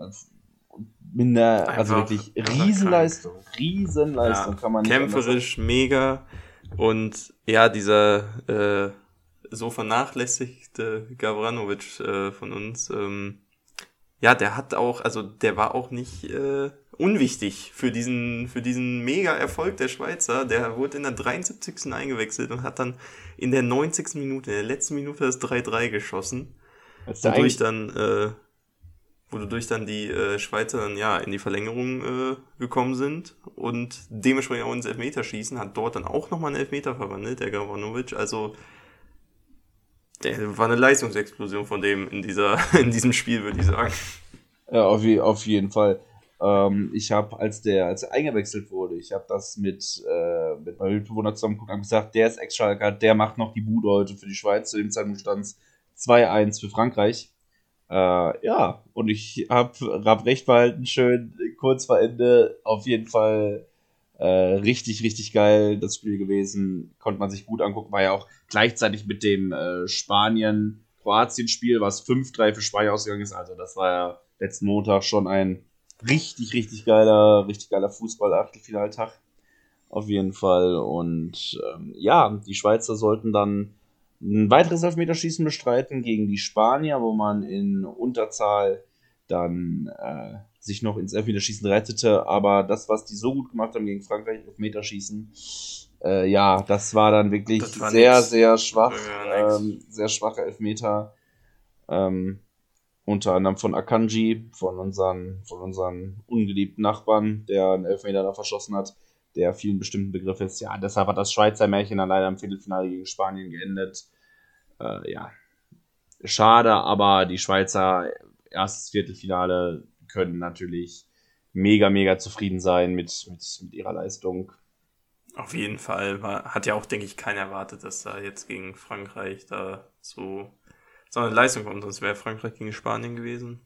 Mit einer, also wirklich Riesenleistung. Riesenleistung ja, kann man nicht Kämpferisch, mega. Und ja, dieser äh, so vernachlässigte Gavranovic äh, von uns, ähm, ja, der hat auch, also der war auch nicht äh, unwichtig für diesen, für diesen Mega-Erfolg der Schweizer. Der wurde in der 73. eingewechselt und hat dann in der 90. Minute, in der letzten Minute das 3-3 geschossen. Wodurch dann, äh, wodurch dann die äh, Schweizer dann ja in die Verlängerung äh, gekommen sind und dementsprechend auch ins Elfmeterschießen, hat dort dann auch nochmal einen Elfmeter verwandelt, der Gavanovic. Also der war eine Leistungsexplosion von dem in dieser, [laughs] in diesem Spiel, würde ich sagen. Ja, auf, auf jeden Fall. Ähm, ich habe, als der, als er eingewechselt wurde, ich habe das mit, äh, mit meinem Mitbewohner zusammen und gesagt, der ist Ex-Schalker, der macht noch die Bude heute für die Schweiz. Zu dem Zeitpunkt stand es 2-1 für Frankreich. Äh, ja, und ich habe hab recht behalten, schön kurz vor Ende, auf jeden Fall äh, richtig, richtig geil das Spiel gewesen. Konnte man sich gut angucken, war ja auch gleichzeitig mit dem äh, Spanien-Kroatien-Spiel, was 5-3 für Spanien ausgegangen ist. Also das war ja letzten Montag schon ein richtig, richtig geiler, richtig geiler Fußball-Achtelfinaltag. Auf jeden Fall. Und ähm, ja, die Schweizer sollten dann ein weiteres Elfmeterschießen bestreiten gegen die Spanier, wo man in Unterzahl dann äh, sich noch ins Elfmeterschießen rettete. Aber das, was die so gut gemacht haben gegen Frankreich, Elfmeterschießen, äh, ja, das war dann wirklich war sehr, nix. sehr schwach. Ähm, sehr schwache Elfmeter. Ähm, unter anderem von Akanji, von unseren, von unseren ungeliebten Nachbarn, der einen Elfmeter da verschossen hat, der vielen bestimmten Begriff ist. Ja, deshalb hat das Schweizer Märchen dann leider im Viertelfinale gegen Spanien geendet. Äh, ja, schade, aber die Schweizer erstes Viertelfinale können natürlich mega, mega zufrieden sein mit, mit, mit ihrer Leistung. Auf jeden Fall. Hat ja auch, denke ich, keiner erwartet, dass da jetzt gegen Frankreich da so so eine Leistung kommt, sonst wäre Frankreich gegen Spanien gewesen.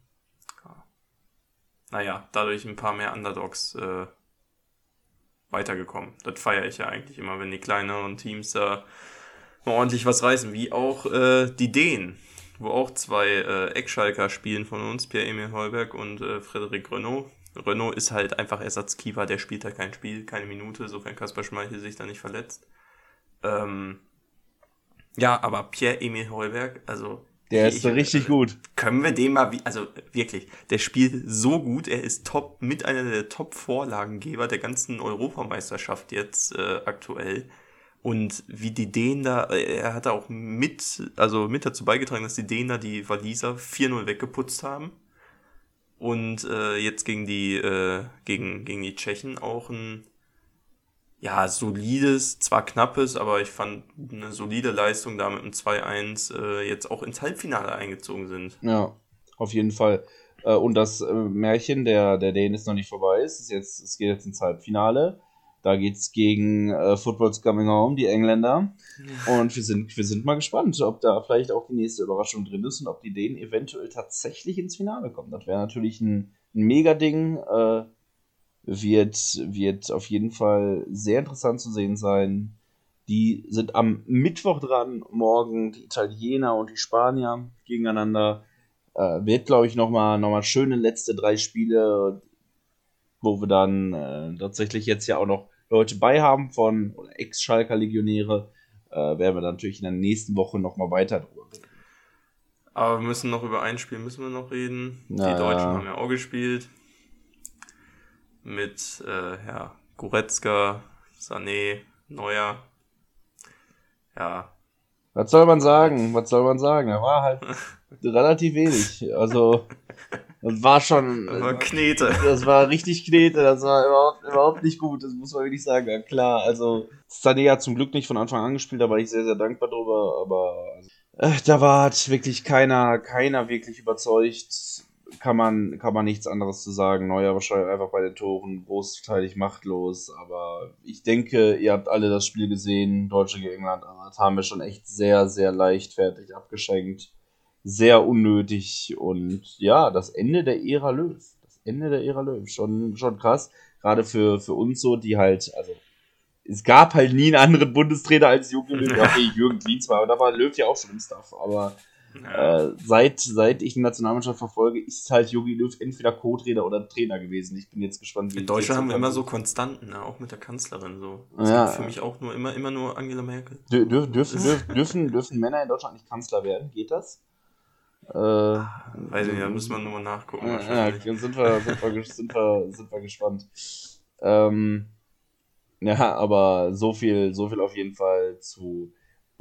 Ja. Naja, dadurch ein paar mehr Underdogs äh, weitergekommen. Das feiere ich ja eigentlich immer, wenn die kleineren Teams da mal ordentlich was reißen. Wie auch äh, die Dänen, wo auch zwei äh, Eckschalker spielen von uns, Pierre-Emil Heuberg und äh, Frederik Renault. Renault ist halt einfach Ersatzkeeper, der spielt halt kein Spiel, keine Minute, sofern Kasper Schmeichel sich da nicht verletzt. Ähm, ja, aber Pierre-Emil Heuberg, also der ist so richtig gut. Können wir den mal, also wirklich, der spielt so gut, er ist top, mit einer der Top-Vorlagengeber der ganzen Europameisterschaft jetzt äh, aktuell. Und wie die Dänen da, äh, er hat auch mit, also mit dazu beigetragen, dass die Dänen da die Waliser 4-0 weggeputzt haben. Und äh, jetzt gegen die, äh, gegen, gegen die Tschechen auch ein ja, solides, zwar knappes, aber ich fand eine solide Leistung da mit einem 2-1 äh, jetzt auch ins Halbfinale eingezogen sind. Ja, auf jeden Fall. Äh, und das äh, Märchen der, der Dänen ist noch nicht vorbei. Es, ist jetzt, es geht jetzt ins Halbfinale. Da geht es gegen äh, Football's Coming Home, die Engländer. Ja. Und wir sind, wir sind mal gespannt, ob da vielleicht auch die nächste Überraschung drin ist und ob die Dänen eventuell tatsächlich ins Finale kommen. Das wäre natürlich ein, ein Mega-Ding. Wird, wird auf jeden Fall sehr interessant zu sehen sein. Die sind am Mittwoch dran, morgen die Italiener und die Spanier gegeneinander. Äh, wird, glaube ich, nochmal noch mal schöne letzte drei Spiele, wo wir dann äh, tatsächlich jetzt ja auch noch Leute bei haben von Ex-Schalker Legionäre. Äh, werden wir dann natürlich in der nächsten Woche nochmal weiter drüber reden. Aber wir müssen noch über ein Spiel müssen wir noch reden. Na, die Deutschen haben ja auch gespielt mit äh, ja, Goretzka, Sané, Neuer. Ja. Was soll man sagen? Was soll man sagen? Er war halt [laughs] relativ wenig. Also, das war schon. Das war Knete. Das war richtig Knete. Das war überhaupt, überhaupt nicht gut. Das muss man wirklich sagen. Ja, klar, also, Sané hat zum Glück nicht von Anfang an gespielt. Da war ich sehr, sehr dankbar drüber. Aber äh, da war hat wirklich keiner, keiner wirklich überzeugt kann man, kann man nichts anderes zu sagen. Neuer wahrscheinlich einfach bei den Toren großteilig machtlos. Aber ich denke, ihr habt alle das Spiel gesehen, Deutsche gegen England. Aber das haben wir schon echt sehr, sehr leichtfertig abgeschenkt. Sehr unnötig. Und ja, das Ende der Ära Löw. Das Ende der Ära Löw. Schon, schon krass. Gerade für, für uns so, die halt, also es gab halt nie einen anderen Bundestrainer als Jogi Löw. [laughs] Okay, Jürgen Klinsmann, aber da war Löw ja auch schon im Staff. Aber ja. äh, seit, seit ich die Nationalmannschaft verfolge, ist halt Jogi Löw entweder Co-Trainer oder Trainer gewesen. Ich bin jetzt gespannt, wie Die Deutschen haben immer so Konstanten, ne? auch mit der Kanzlerin so. Das ja. für mich auch nur immer, immer nur Angela Merkel. Dür, dür, dürfen, [laughs] dürfen, dürfen Männer in Deutschland nicht Kanzler werden? Geht das? Äh, Weiß ich nicht, da müssen wir nur mal nachgucken. Ja, ja, sind, wir, sind, wir, sind, wir, sind wir gespannt. Ähm, ja, aber so viel, so viel auf jeden Fall zu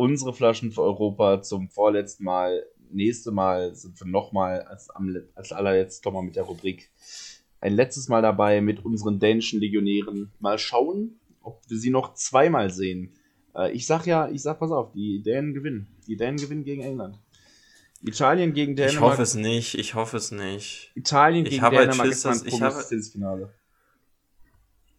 unsere Flaschen für Europa zum vorletzten Mal. Nächste Mal sind wir nochmal als, als allerletztes nochmal mit der Rubrik ein letztes Mal dabei mit unseren dänischen Legionären. Mal schauen, ob wir sie noch zweimal sehen. Äh, ich sag ja, ich sag, pass auf, die Dänen gewinnen. Die Dänen gewinnen gegen England. Italien gegen Dänemark. Ich hoffe es nicht, ich hoffe es nicht. Italien gegen halt Dänemark Schiss, ist ich habe, Finale.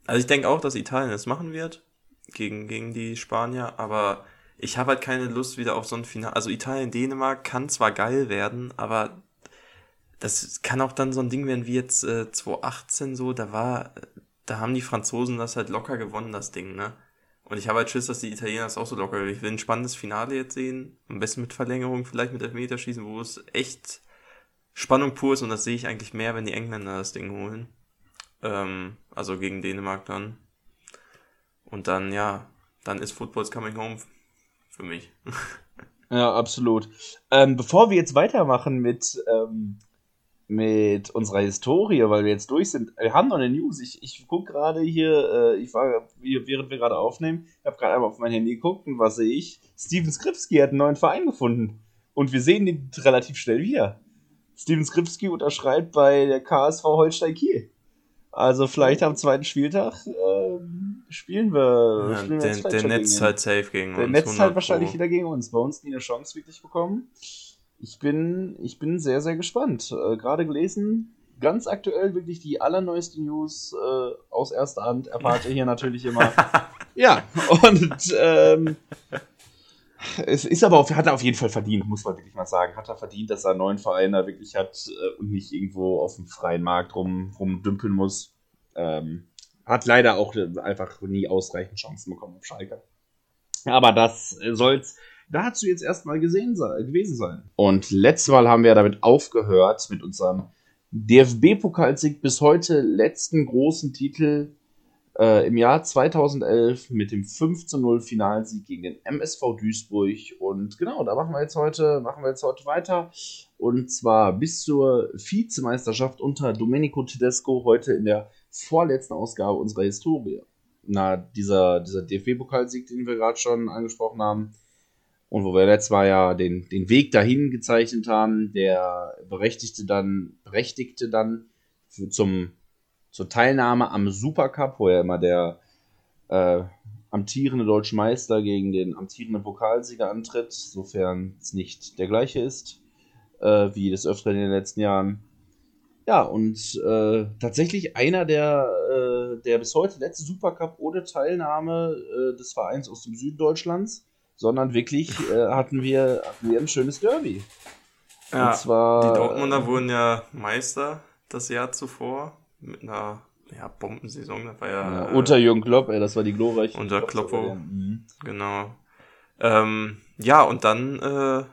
Also ich denke auch, dass Italien es machen wird gegen, gegen die Spanier, aber ich habe halt keine Lust wieder auf so ein Finale. Also Italien-Dänemark kann zwar geil werden, aber das kann auch dann so ein Ding werden wie jetzt äh, 2018 so, da war, da haben die Franzosen das halt locker gewonnen, das Ding, ne? Und ich habe halt Schiss, dass die Italiener das auch so locker. Ich will ein spannendes Finale jetzt sehen. Am besten mit Verlängerung, vielleicht mit Elfmeterschießen, wo es echt Spannung pur ist. Und das sehe ich eigentlich mehr, wenn die Engländer das Ding holen. Ähm, also gegen Dänemark dann. Und dann, ja, dann ist Football's Coming Home für mich. ja, absolut. Ähm, bevor wir jetzt weitermachen mit, ähm, mit unserer Historie, weil wir jetzt durch sind, wir haben noch eine News. Ich, ich gucke gerade hier, äh, ich war, während wir gerade aufnehmen, ich habe gerade einmal auf mein Handy geguckt und was sehe ich? Steven Skripski hat einen neuen Verein gefunden. Und wir sehen ihn relativ schnell wieder. Steven Skripski unterschreibt bei der KSV Holstein Kiel. Also vielleicht am zweiten Spieltag äh, spielen wir. Ja, spielen wir der, der Netz halt safe gegen der uns. Der Netz halt wahrscheinlich Pro. wieder gegen uns. Bei uns nie eine Chance wirklich bekommen. Ich bin, ich bin sehr, sehr gespannt. Äh, Gerade gelesen, ganz aktuell wirklich die allerneueste News äh, aus erster Hand erfahrt ihr hier natürlich immer. [laughs] ja, und ähm, es ist aber auf, hat er auf jeden Fall verdient, muss man wirklich mal sagen. Hat er verdient, dass er einen neuen Verein da wirklich hat äh, und nicht irgendwo auf dem freien Markt rum, rumdümpeln muss. Ähm, hat leider auch einfach nie ausreichend Chancen bekommen auf Schalke. Aber das soll's dazu jetzt erstmal gesehen gewesen sein. Und letztes Mal haben wir damit aufgehört mit unserem DFB-Pokalsieg bis heute letzten großen Titel äh, im Jahr 2011 mit dem 5 zu 0 Finalsieg gegen den MSV Duisburg. Und genau, da machen wir jetzt heute, machen wir jetzt heute weiter. Und zwar bis zur Vizemeisterschaft unter Domenico Tedesco heute in der vorletzten Ausgabe unserer Historie. Na, dieser, dieser DFB-Pokalsieg, den wir gerade schon angesprochen haben, und wo wir letztes Mal ja den, den Weg dahin gezeichnet haben, der berechtigte dann, berechtigte dann für, zum zur Teilnahme am Supercup, wo ja immer der äh, amtierende deutsche Meister gegen den amtierenden Pokalsieger antritt, sofern es nicht der gleiche ist, äh, wie des Öfteren in den letzten Jahren. Ja, und äh, tatsächlich einer der, äh, der bis heute letzte Supercup ohne Teilnahme äh, des Vereins aus dem Süden Deutschlands, sondern wirklich äh, hatten, wir, hatten wir ein schönes Derby. Ja, und zwar, die Dortmunder wurden ja Meister das Jahr zuvor mit einer ja, Bombensaison. Das war ja, ja unter Jürgen Klopp, ey, das war die glorreiche. Unter Kloppo, mhm. genau. Ähm, ja, und dann äh,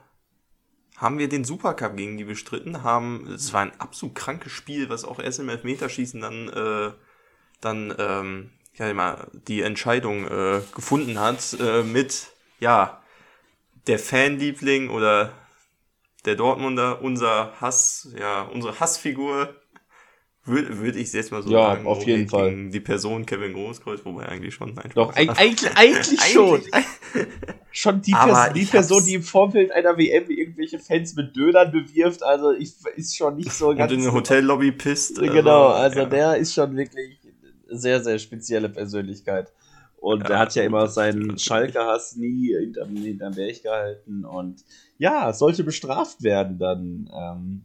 haben wir den Supercup gegen die bestritten, haben, es war ein absolut krankes Spiel, was auch erst im Elfmeterschießen dann, äh, dann ähm, ja, immer die Entscheidung äh, gefunden hat, äh, mit, ja, der Fanliebling oder der Dortmunder, unser Hass, ja, unsere Hassfigur würde würd ich jetzt mal so ja, sagen. auf jeden Fall. Die Person Kevin Großkreuz, wobei eigentlich schon. Nein, Doch, [laughs] eigentlich, eigentlich schon. [laughs] schon die, Pers die Person, die im Vorfeld einer WM irgendwelche Fans mit Dönern bewirft, also ich, ist schon nicht so ganz... Und in eine Hotellobby pisst. Also, genau, also ja. der ist schon wirklich sehr, sehr spezielle Persönlichkeit. Und ja, er hat ja immer seinen Schalke-Hass nie hinterm, hinterm Berg gehalten. Und ja, sollte bestraft werden dann. Ähm,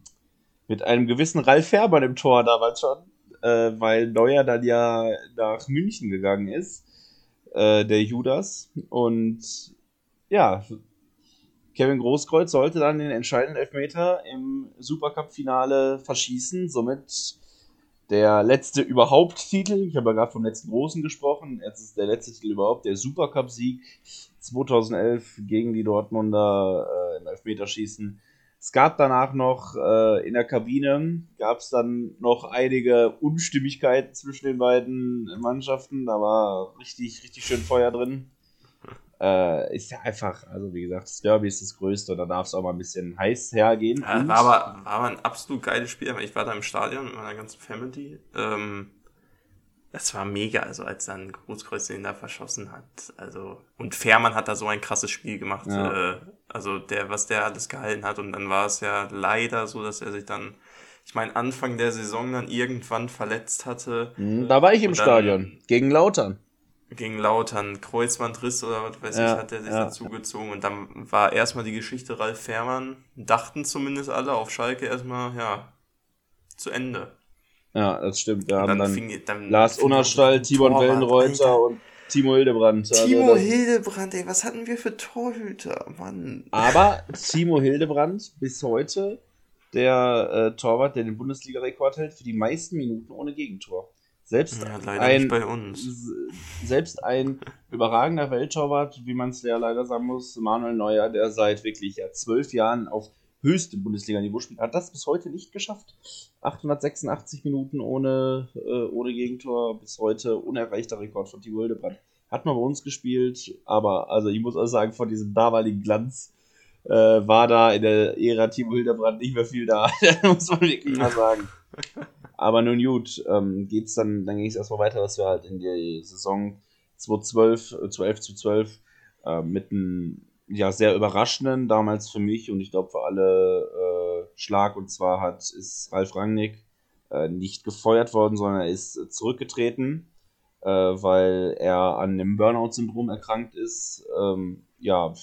mit einem gewissen Ralf Fährmann im Tor damals schon, äh, weil Neuer dann ja nach München gegangen ist, äh, der Judas. Und ja, Kevin Großkreuz sollte dann den entscheidenden Elfmeter im Supercup-Finale verschießen. Somit der letzte überhaupt Titel. Ich habe ja gerade vom letzten großen gesprochen. Jetzt ist der letzte Titel überhaupt der Supercup-Sieg 2011 gegen die Dortmunder äh, im Elfmeterschießen. Es gab danach noch äh, in der Kabine gab es dann noch einige Unstimmigkeiten zwischen den beiden Mannschaften. Da war richtig, richtig schön Feuer drin. Äh, ist ja einfach, also wie gesagt, das Derby ist das Größte, da darf es auch mal ein bisschen heiß hergehen. Ja, war, aber, war aber ein absolut geiles Spiel. Ich war da im Stadion mit meiner ganzen Family. Ähm, das war mega, also als dann Großkreuz den da verschossen hat. Also, und Fährmann hat da so ein krasses Spiel gemacht. Ja. Äh, also der, was der alles gehalten hat. Und dann war es ja leider so, dass er sich dann, ich meine, Anfang der Saison dann irgendwann verletzt hatte. Mhm, da war ich im Stadion, gegen Lautern gegen Lautern Kreuzbandriss oder was weiß ja, ich, hat er sich ja. dazugezogen. Und dann war erstmal die Geschichte Ralf Fährmann, dachten zumindest alle auf Schalke erstmal, ja, zu Ende. Ja, das stimmt. Da haben dann, fing, dann Lars Unerstall, Timon Wellenreuter und Timo Hildebrand. Also Timo also Hildebrand, ey, was hatten wir für Torhüter, Mann. Aber Timo Hildebrand bis heute der äh, Torwart, der den Bundesliga-Rekord hält für die meisten Minuten ohne Gegentor. Selbst ja, ein, Selbst ein überragender Welttorwart, wie man es ja leider sagen muss, Manuel Neuer, der seit wirklich ja, zwölf Jahren auf höchstem Bundesliga-Niveau spielt, hat das bis heute nicht geschafft. 886 Minuten ohne, äh, ohne Gegentor, bis heute unerreichter Rekord von Timo Hildebrand. Hat man bei uns gespielt, aber also ich muss auch sagen, von diesem damaligen Glanz äh, war da in der Ära Timo Hildebrand nicht mehr viel da. [laughs] muss man wirklich mal sagen. Aber nun gut, ähm, geht's dann, dann ging es erstmal weiter, dass wir halt in die Saison 2012, 12 zu 12 äh, mit einem ja, sehr überraschenden, damals für mich und ich glaube für alle äh, Schlag. Und zwar hat ist Ralf Rangnick äh, nicht gefeuert worden, sondern er ist zurückgetreten, äh, weil er an dem Burnout-Syndrom erkrankt ist. Ähm, ja,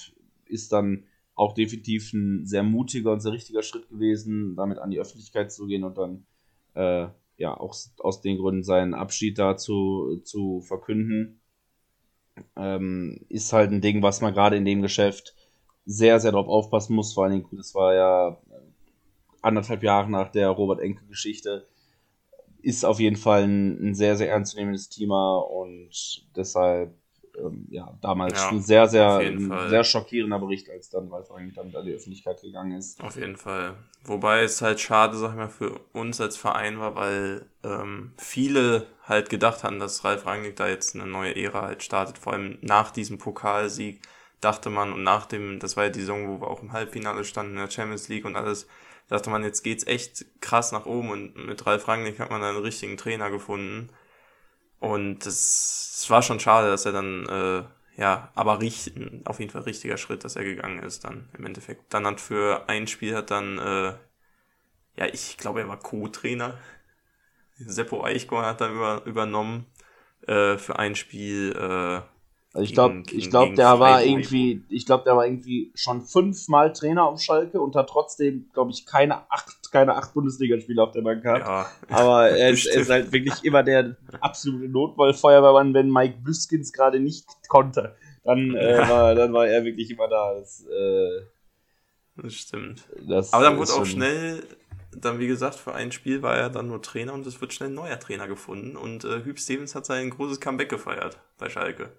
ist dann auch definitiv ein sehr mutiger und sehr richtiger Schritt gewesen, damit an die Öffentlichkeit zu gehen und dann äh, ja auch aus den Gründen seinen Abschied dazu zu verkünden. Ähm, ist halt ein Ding, was man gerade in dem Geschäft sehr, sehr drauf aufpassen muss. Vor allen Dingen, das war ja anderthalb Jahre nach der Robert Enke-Geschichte. Ist auf jeden Fall ein, ein sehr, sehr ernstzunehmendes Thema und deshalb ähm, ja, damals ja, ein sehr, sehr, ein sehr schockierender Bericht, als dann Ralf Rangnick damit an die Öffentlichkeit gegangen ist. Auf jeden Fall. Wobei es halt schade, sag ich mal, für uns als Verein war, weil ähm, viele halt gedacht haben, dass Ralf Rangnick da jetzt eine neue Ära halt startet. Vor allem nach diesem Pokalsieg dachte man und nach dem, das war ja die Saison, wo wir auch im Halbfinale standen in der Champions League und alles, dachte man, jetzt geht's echt krass nach oben und mit Ralf Rangnick hat man einen richtigen Trainer gefunden. Und es war schon schade, dass er dann, äh, ja, aber richt, auf jeden Fall richtiger Schritt, dass er gegangen ist dann im Endeffekt. Dann hat für ein Spiel hat dann, äh, ja, ich glaube, er war Co-Trainer. Seppo Eichgorn hat dann über, übernommen äh, für ein Spiel. Äh, also ich glaube, ich glaube, der war irgendwie, ich glaube, der war irgendwie schon fünfmal Trainer auf Schalke und hat trotzdem, glaube ich, keine acht, keine acht Bundesligaspiele auf der Bank gehabt. Ja, Aber [laughs] er ist, er ist, halt wirklich immer der absolute Notfallfeuerwehrmann, wenn Mike Büskins gerade nicht konnte. Dann, äh, war, dann war er wirklich immer da. Das, äh, das stimmt. Das Aber dann wurde auch schnell, dann wie gesagt, für ein Spiel war er dann nur Trainer und es wird schnell ein neuer Trainer gefunden. Und äh, Hüb Stevens hat sein großes Comeback gefeiert bei Schalke.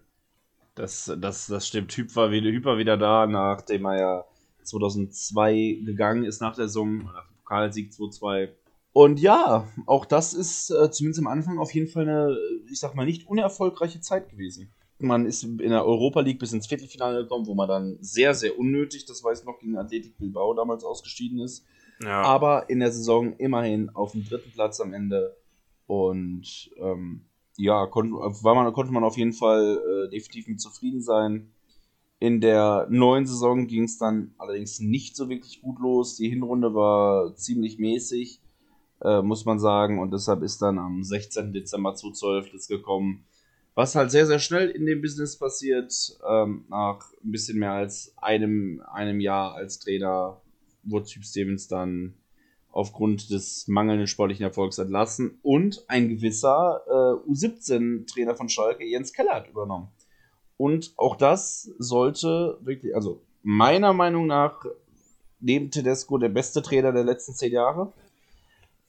Das, das, das stimmt. Typ war wieder, Hyper wieder da, nachdem er ja 2002 gegangen ist nach der Summe, nach dem Pokalsieg 2-2. Und ja, auch das ist äh, zumindest am Anfang auf jeden Fall eine, ich sag mal, nicht unerfolgreiche Zeit gewesen. Man ist in der Europa League bis ins Viertelfinale gekommen, wo man dann sehr, sehr unnötig, das weiß noch, gegen Athletic Bilbao damals ausgeschieden ist. Ja. Aber in der Saison immerhin auf dem dritten Platz am Ende. Und ähm, ja, kon war man, konnte man auf jeden Fall äh, definitiv mit zufrieden sein. In der neuen Saison ging es dann allerdings nicht so wirklich gut los. Die Hinrunde war ziemlich mäßig, äh, muss man sagen. Und deshalb ist dann am 16. Dezember 2012 das gekommen. Was halt sehr, sehr schnell in dem Business passiert. Ähm, nach ein bisschen mehr als einem, einem Jahr als Trainer wurde Typ Stevens dann aufgrund des mangelnden sportlichen Erfolgs entlassen und ein gewisser äh, U17-Trainer von Schalke, Jens Keller, hat übernommen. Und auch das sollte wirklich, also meiner Meinung nach, neben Tedesco der beste Trainer der letzten zehn Jahre.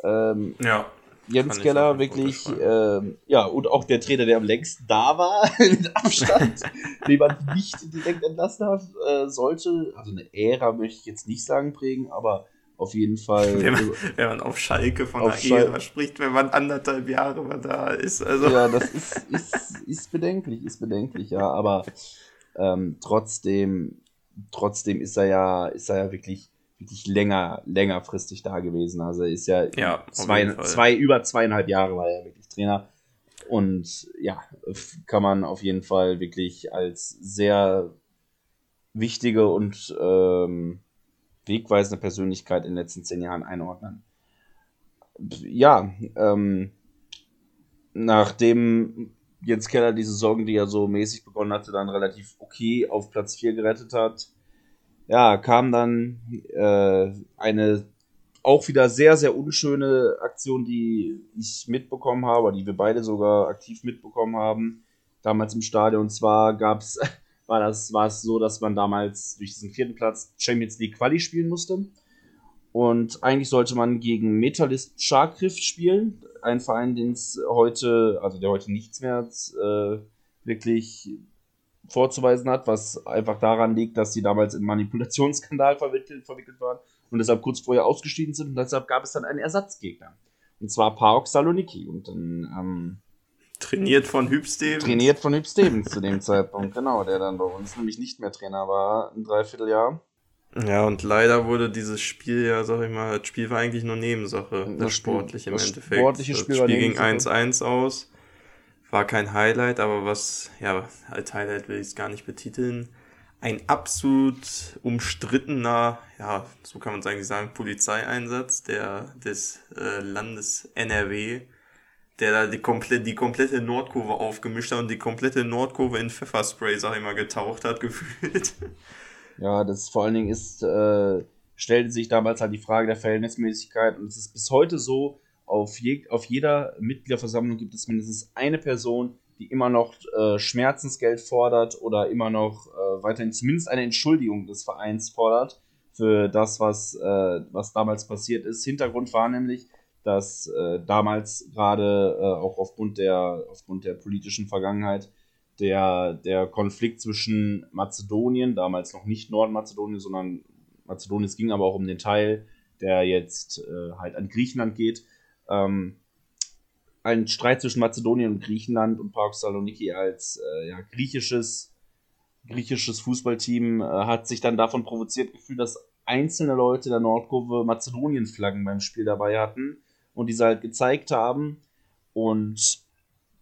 Ähm, ja, Jens Keller wirklich, äh, ja, und auch der Trainer, der am längsten da war, [laughs] mit Abstand, [laughs] den man nicht direkt entlassen hat, äh, sollte. Also eine Ära möchte ich jetzt nicht sagen prägen, aber auf jeden Fall. Wenn man, wenn man auf Schalke von auf einer Ära spricht, wenn man anderthalb Jahre mal da ist. Also. Ja, das ist, ist, ist bedenklich, ist bedenklich, ja, aber ähm, trotzdem, trotzdem ist er ja, ist er ja wirklich wirklich länger, längerfristig da gewesen. Also ist ja, ja zwei, zwei, über zweieinhalb Jahre war er wirklich Trainer. Und ja, kann man auf jeden Fall wirklich als sehr wichtige und ähm, wegweisende Persönlichkeit in den letzten zehn Jahren einordnen. Ja, ähm, nachdem Jens Keller die Saison, die er so mäßig begonnen hatte, dann relativ okay auf Platz 4 gerettet hat, ja, kam dann äh, eine auch wieder sehr, sehr unschöne Aktion, die ich mitbekommen habe, die wir beide sogar aktiv mitbekommen haben, damals im Stadion. Und zwar gab's, war das, war es so, dass man damals durch diesen vierten Platz Champions League Quali spielen musste. Und eigentlich sollte man gegen Metalist Scharkrift spielen, ein Verein, den es heute, also der heute nichts mehr äh, wirklich vorzuweisen hat, was einfach daran liegt, dass sie damals in Manipulationsskandal verwickelt, verwickelt waren und deshalb kurz vorher ausgestiegen sind und deshalb gab es dann einen Ersatzgegner. Und zwar Park Saloniki und dann ähm, Trainiert von Hüb Stevens. Trainiert von Hüb Stevens zu dem Zeitpunkt, genau, der dann bei uns nämlich nicht mehr Trainer war, ein Dreivierteljahr. Ja, und leider wurde dieses Spiel ja, sag ich mal, das Spiel war eigentlich nur Nebensache, das, das sportliche im Endeffekt. Sportliche Spiel, das Spiel ging 1-1 aus war kein Highlight, aber was, ja, als Highlight will ich es gar nicht betiteln. Ein absolut umstrittener, ja, so kann man es eigentlich sagen, Polizeieinsatz der, des äh, Landes NRW, der da die, komplett, die komplette Nordkurve aufgemischt hat und die komplette Nordkurve in Pfefferspray, sag ich mal, getaucht hat, [laughs] gefühlt. Ja, das vor allen Dingen ist, äh, stellte sich damals halt die Frage der Verhältnismäßigkeit und es ist bis heute so, auf, je, auf jeder Mitgliederversammlung gibt es mindestens eine Person, die immer noch äh, Schmerzensgeld fordert oder immer noch äh, weiterhin zumindest eine Entschuldigung des Vereins fordert für das, was, äh, was damals passiert ist. Hintergrund war nämlich, dass äh, damals gerade äh, auch aufgrund der, aufgrund der politischen Vergangenheit der, der Konflikt zwischen Mazedonien, damals noch nicht Nordmazedonien, sondern Mazedonien, es ging aber auch um den Teil, der jetzt äh, halt an Griechenland geht, ähm, ein Streit zwischen Mazedonien und Griechenland und Park Saloniki als äh, ja, griechisches, griechisches Fußballteam äh, hat sich dann davon provoziert gefühlt, dass einzelne Leute der Nordkurve Mazedonien-Flaggen beim Spiel dabei hatten und diese halt gezeigt haben und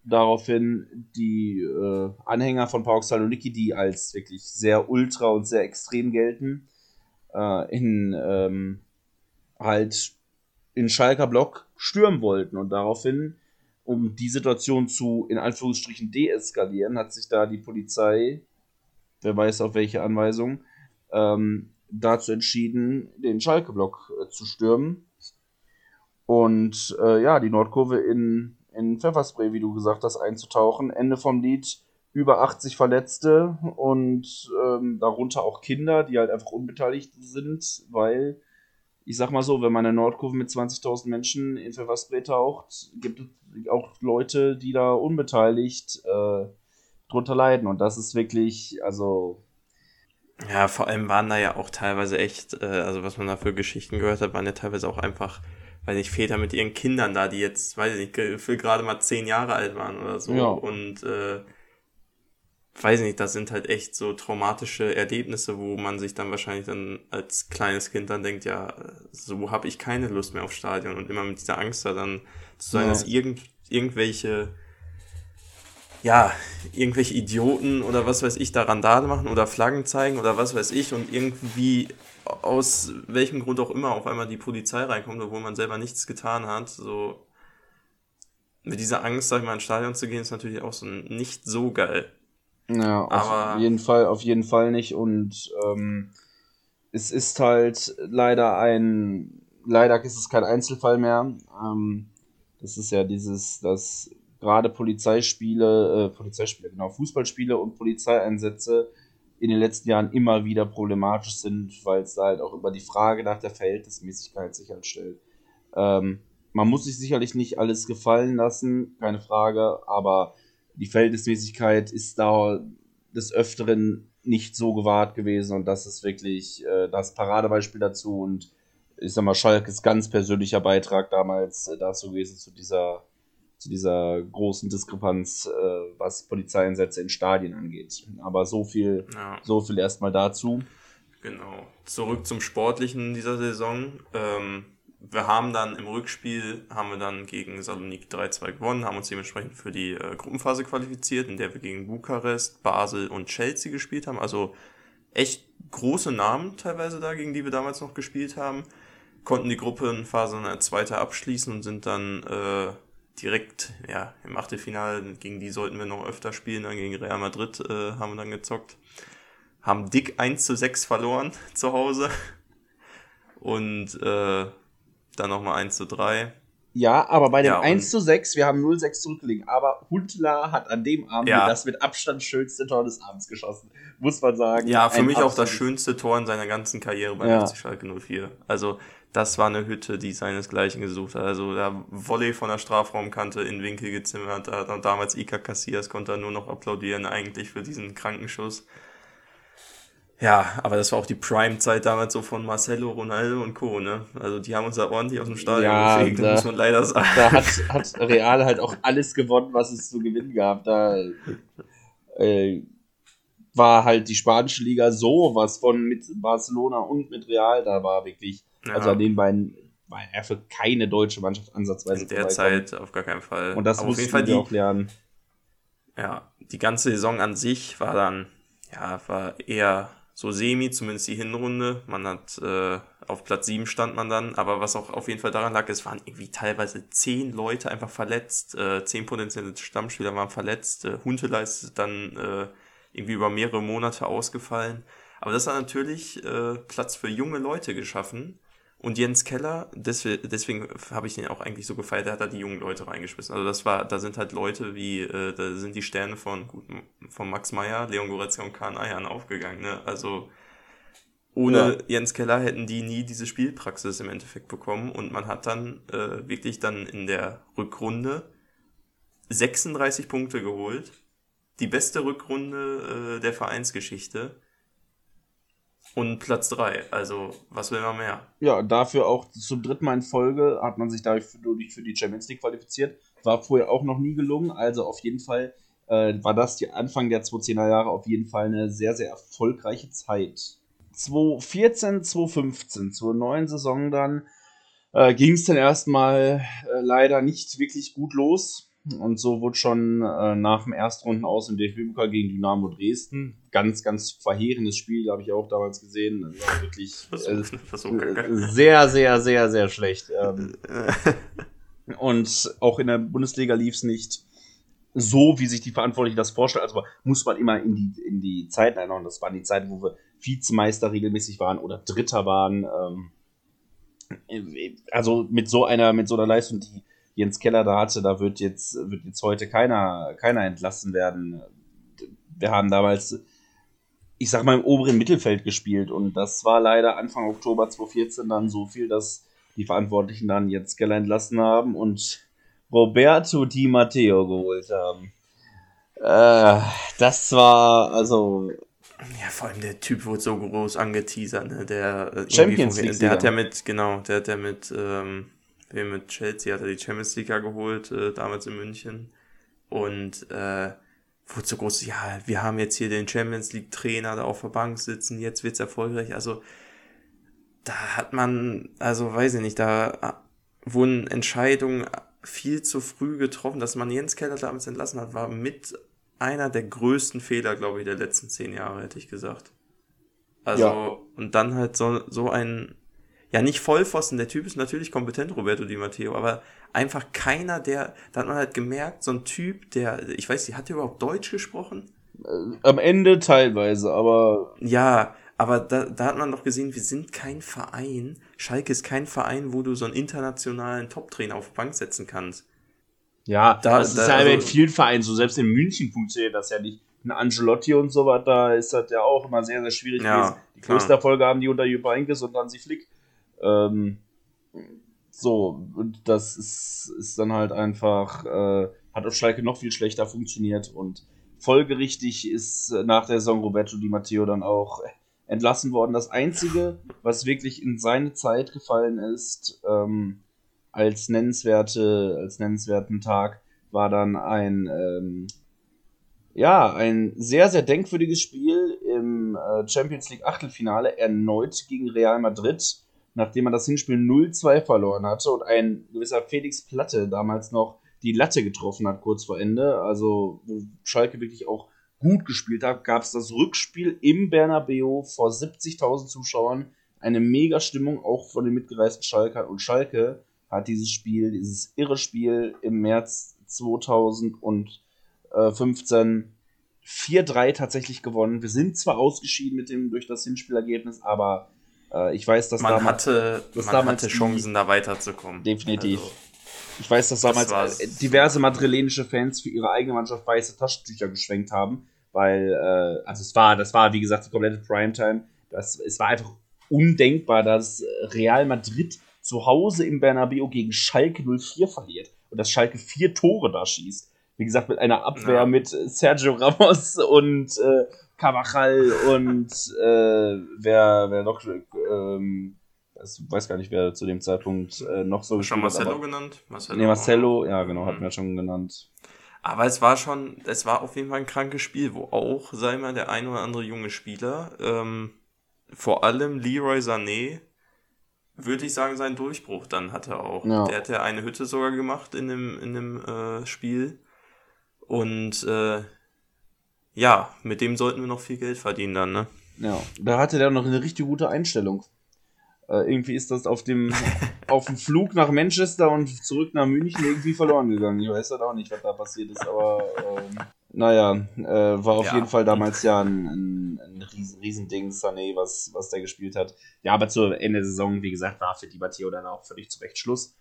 daraufhin die äh, Anhänger von Park Saloniki, die als wirklich sehr ultra und sehr extrem gelten, äh, in ähm, halt in Schalker Block stürmen wollten. Und daraufhin, um die Situation zu, in Anführungsstrichen, deeskalieren, hat sich da die Polizei, wer weiß auf welche Anweisung, ähm, dazu entschieden, den Schalke-Block äh, zu stürmen. Und äh, ja, die Nordkurve in, in Pfefferspray, wie du gesagt hast, einzutauchen. Ende vom Lied über 80 Verletzte und ähm, darunter auch Kinder, die halt einfach unbeteiligt sind, weil ich sag mal so, wenn man eine Nordkurve mit 20.000 Menschen in Pfefferspray taucht, gibt es auch Leute, die da unbeteiligt äh, drunter leiden. Und das ist wirklich, also. Ja, vor allem waren da ja auch teilweise echt, äh, also was man da für Geschichten gehört hat, waren ja teilweise auch einfach, weil nicht Väter mit ihren Kindern da, die jetzt, weiß ich nicht, für gerade mal zehn Jahre alt waren oder so. Ja. Und äh, weiß nicht, das sind halt echt so traumatische Erlebnisse, wo man sich dann wahrscheinlich dann als kleines Kind dann denkt, ja, so habe ich keine Lust mehr auf Stadion und immer mit dieser Angst da dann zu sein, ja. dass irgend, irgendwelche ja, irgendwelche Idioten oder was weiß ich da Randale machen oder Flaggen zeigen oder was weiß ich und irgendwie aus welchem Grund auch immer auf einmal die Polizei reinkommt, obwohl man selber nichts getan hat, so mit dieser Angst, sag ich mal, ins Stadion zu gehen, ist natürlich auch so nicht so geil. Ja, Aber auf jeden Fall, auf jeden Fall nicht. Und ähm, es ist halt leider ein, leider ist es kein Einzelfall mehr. Ähm, das ist ja dieses, dass gerade Polizeispiele, äh, Polizeispiele, genau, Fußballspiele und Polizeieinsätze in den letzten Jahren immer wieder problematisch sind, weil es da halt auch über die Frage nach der Verhältnismäßigkeit sich halt stellt. Ähm, man muss sich sicherlich nicht alles gefallen lassen, keine Frage, aber die Verhältnismäßigkeit ist da des Öfteren nicht so gewahrt gewesen und das ist wirklich äh, das Paradebeispiel dazu und ich sag mal, Schalkes ganz persönlicher Beitrag damals äh, dazu gewesen zu dieser, zu dieser großen Diskrepanz, äh, was Polizeieinsätze in Stadien angeht. Aber so viel, ja. so viel erstmal dazu. Genau. Zurück zum Sportlichen dieser Saison. Ähm, wir haben dann im Rückspiel, haben wir dann gegen Salonik 3-2 gewonnen, haben uns dementsprechend für die äh, Gruppenphase qualifiziert, in der wir gegen Bukarest, Basel und Chelsea gespielt haben. Also echt große Namen teilweise da, gegen die wir damals noch gespielt haben. Konnten die Gruppenphase dann als Zweiter abschließen und sind dann äh, direkt ja, im Achtelfinale, gegen die sollten wir noch öfter spielen, dann gegen Real Madrid äh, haben wir dann gezockt. Haben dick 1 zu 6 verloren [laughs] zu Hause. Und äh, dann nochmal 1 zu 3. Ja, aber bei dem ja, 1 zu 6, wir haben 0-6 zurückgelegen. Aber Huntler hat an dem Abend ja. das mit Abstand schönste Tor des Abends geschossen. Muss man sagen. Ja, für mich auch das schönste Tor in seiner ganzen Karriere bei ja. Schalke 04. Also, das war eine Hütte, die seinesgleichen gesucht hat. Also, der Volley von der Strafraumkante in Winkel gezimmert. Da hat damals Ika Cassias konnte er nur noch applaudieren, eigentlich für diesen Krankenschuss. Ja, aber das war auch die Prime-Zeit damals so von Marcelo, Ronaldo und Co. Ne? Also die haben uns da ordentlich aus dem Stadion ja, gefegt, da, muss man leider sagen. Da hat, hat Real halt auch alles gewonnen, was es zu gewinnen gab. Da äh, war halt die spanische Liga so was von mit Barcelona und mit Real. Da war wirklich, ja. also an den beiden war er für keine deutsche Mannschaft ansatzweise. In der Zeit auf gar keinen Fall. Und das aber mussten wir auch lernen. Ja, die ganze Saison an sich war dann, ja, war eher so semi, zumindest die Hinrunde. Man hat äh, auf Platz 7 stand man dann, aber was auch auf jeden Fall daran lag, es waren irgendwie teilweise zehn Leute einfach verletzt, äh, zehn potenzielle Stammspieler waren verletzt, äh, Huntela ist dann äh, irgendwie über mehrere Monate ausgefallen. Aber das hat natürlich äh, Platz für junge Leute geschaffen und Jens Keller, deswegen, deswegen habe ich ihn auch eigentlich so gefeiert, der hat da die jungen Leute reingeschmissen. Also das war, da sind halt Leute wie, äh, da sind die Sterne von, von Max Meyer, Leon Goretzka und Kahn Ayan aufgegangen. Ne? Also ohne ja. Jens Keller hätten die nie diese Spielpraxis im Endeffekt bekommen und man hat dann äh, wirklich dann in der Rückrunde 36 Punkte geholt. Die beste Rückrunde äh, der Vereinsgeschichte und Platz 3. Also, was will man mehr? Ja, dafür auch zum dritten Mal in Folge hat man sich dadurch für, die Champions League qualifiziert. War vorher auch noch nie gelungen. Also, auf jeden Fall äh, war das die Anfang der 2010er Jahre auf jeden Fall eine sehr, sehr erfolgreiche Zeit. 2014, 2015, zur neuen Saison dann äh, ging es dann erstmal äh, leider nicht wirklich gut los. Und so wurde schon äh, nach dem Erstrunden aus im DFB-Pokal gegen Dynamo Dresden ganz, ganz verheerendes Spiel, habe ich auch damals gesehen. War wirklich äh, sehr, sehr, sehr, sehr schlecht. Ähm, [laughs] und auch in der Bundesliga lief es nicht so, wie sich die Verantwortlichen das vorstellen. Also muss man immer in die, in die Zeiten erinnern. Das waren die Zeiten, wo wir Vizemeister regelmäßig waren oder Dritter waren. Ähm, also mit so einer, mit so einer Leistung, die Jens Keller da hatte, da wird jetzt, wird jetzt heute keiner, keiner entlassen werden. Wir haben damals, ich sag mal, im oberen Mittelfeld gespielt und das war leider Anfang Oktober 2014 dann so viel, dass die Verantwortlichen dann Jens Keller entlassen haben und Roberto Di Matteo geholt haben. Äh, das war, also, ja, vor allem der Typ wurde so groß angeteasert, ne? Der äh, Champions League. Der hat ja mit, genau, der hat ja mit ähm, wir mit Chelsea hat er die Champions League geholt, äh, damals in München. Und äh, so groß, ja, wir haben jetzt hier den Champions League Trainer da auf der Bank sitzen, jetzt wird's erfolgreich. Also da hat man, also weiß ich nicht, da wurden Entscheidungen viel zu früh getroffen, dass man Jens Keller damals entlassen hat, war mit einer der größten Fehler, glaube ich, der letzten zehn Jahre, hätte ich gesagt. Also, ja. und dann halt so, so ein ja nicht Vollpfosten, der Typ ist natürlich kompetent, Roberto Di Matteo, aber einfach keiner, der, da hat man halt gemerkt, so ein Typ, der, ich weiß nicht, hat der überhaupt Deutsch gesprochen? Äh, am Ende teilweise, aber. Ja, aber da, da hat man doch gesehen, wir sind kein Verein. Schalke ist kein Verein, wo du so einen internationalen Top-Trainer auf Bank setzen kannst. Ja, da, das da, ist ja also, in vielen Vereinen so. Selbst in München funktioniert das ja nicht. Ein Angelotti und so weiter, da ist das ja auch immer sehr, sehr schwierig ja, gewesen. Die größte Erfolge haben die unter Heynckes und Hansi Flick. Ähm, So, und das ist, ist dann halt einfach, äh, hat auf Schalke noch viel schlechter funktioniert und folgerichtig ist äh, nach der Saison Roberto Di Matteo dann auch entlassen worden. Das Einzige, was wirklich in seine Zeit gefallen ist, ähm, als nennenswerte, als nennenswerten Tag, war dann ein, ähm, ja, ein sehr, sehr denkwürdiges Spiel im äh, Champions League Achtelfinale, erneut gegen Real Madrid, nachdem man das Hinspiel 0-2 verloren hatte und ein gewisser Felix Platte damals noch die Latte getroffen hat kurz vor Ende. Also, wo Schalke wirklich auch gut gespielt hat, gab es das Rückspiel im Bernabeu vor 70.000 Zuschauern. Eine mega Stimmung auch von den mitgereisten Schalkern. Und Schalke hat dieses Spiel, dieses irre Spiel im März 2015 4-3 tatsächlich gewonnen. Wir sind zwar ausgeschieden mit dem durch das Hinspielergebnis, aber äh, ich weiß, dass man damals, hatte, dass man damals hatte Chancen, da weiterzukommen. Definitiv. Also, ich weiß, dass damals das diverse madrilenische Fans für ihre eigene Mannschaft weiße Taschentücher geschwenkt haben, weil, äh, also es war, das war, wie gesagt, die komplette Primetime. Das, es war einfach undenkbar, dass Real Madrid zu Hause im Bernabeu gegen Schalke 04 verliert und dass Schalke vier Tore da schießt. Wie gesagt, mit einer Abwehr ja. mit Sergio Ramos und äh, Carvajal und äh, wer, wer noch, ähm, ich weiß gar nicht, wer zu dem Zeitpunkt äh, noch so Schon Marcelo hat, genannt? Marcelo, nee, Marcelo, ja genau, hatten mhm. wir schon genannt. Aber es war schon, es war auf jeden Fall ein krankes Spiel, wo auch, sei mal, der ein oder andere junge Spieler, ähm, vor allem Leroy Sané, würde ich sagen, seinen Durchbruch dann hatte auch. Ja. Der hat ja eine Hütte sogar gemacht in dem, in dem äh, Spiel. Und äh, ja, mit dem sollten wir noch viel Geld verdienen dann, ne? Ja, da hatte der noch eine richtig gute Einstellung. Äh, irgendwie ist das auf dem, [laughs] auf dem Flug nach Manchester und zurück nach München irgendwie verloren gegangen. Ich weiß halt auch nicht, was da passiert ist, aber ähm, naja, äh, war auf ja. jeden Fall damals ja ein, ein, ein riesen, Riesending, Sané, was, was der gespielt hat. Ja, aber zu Ende der Saison, wie gesagt, war für Di Matteo dann auch völlig zu Recht Schluss.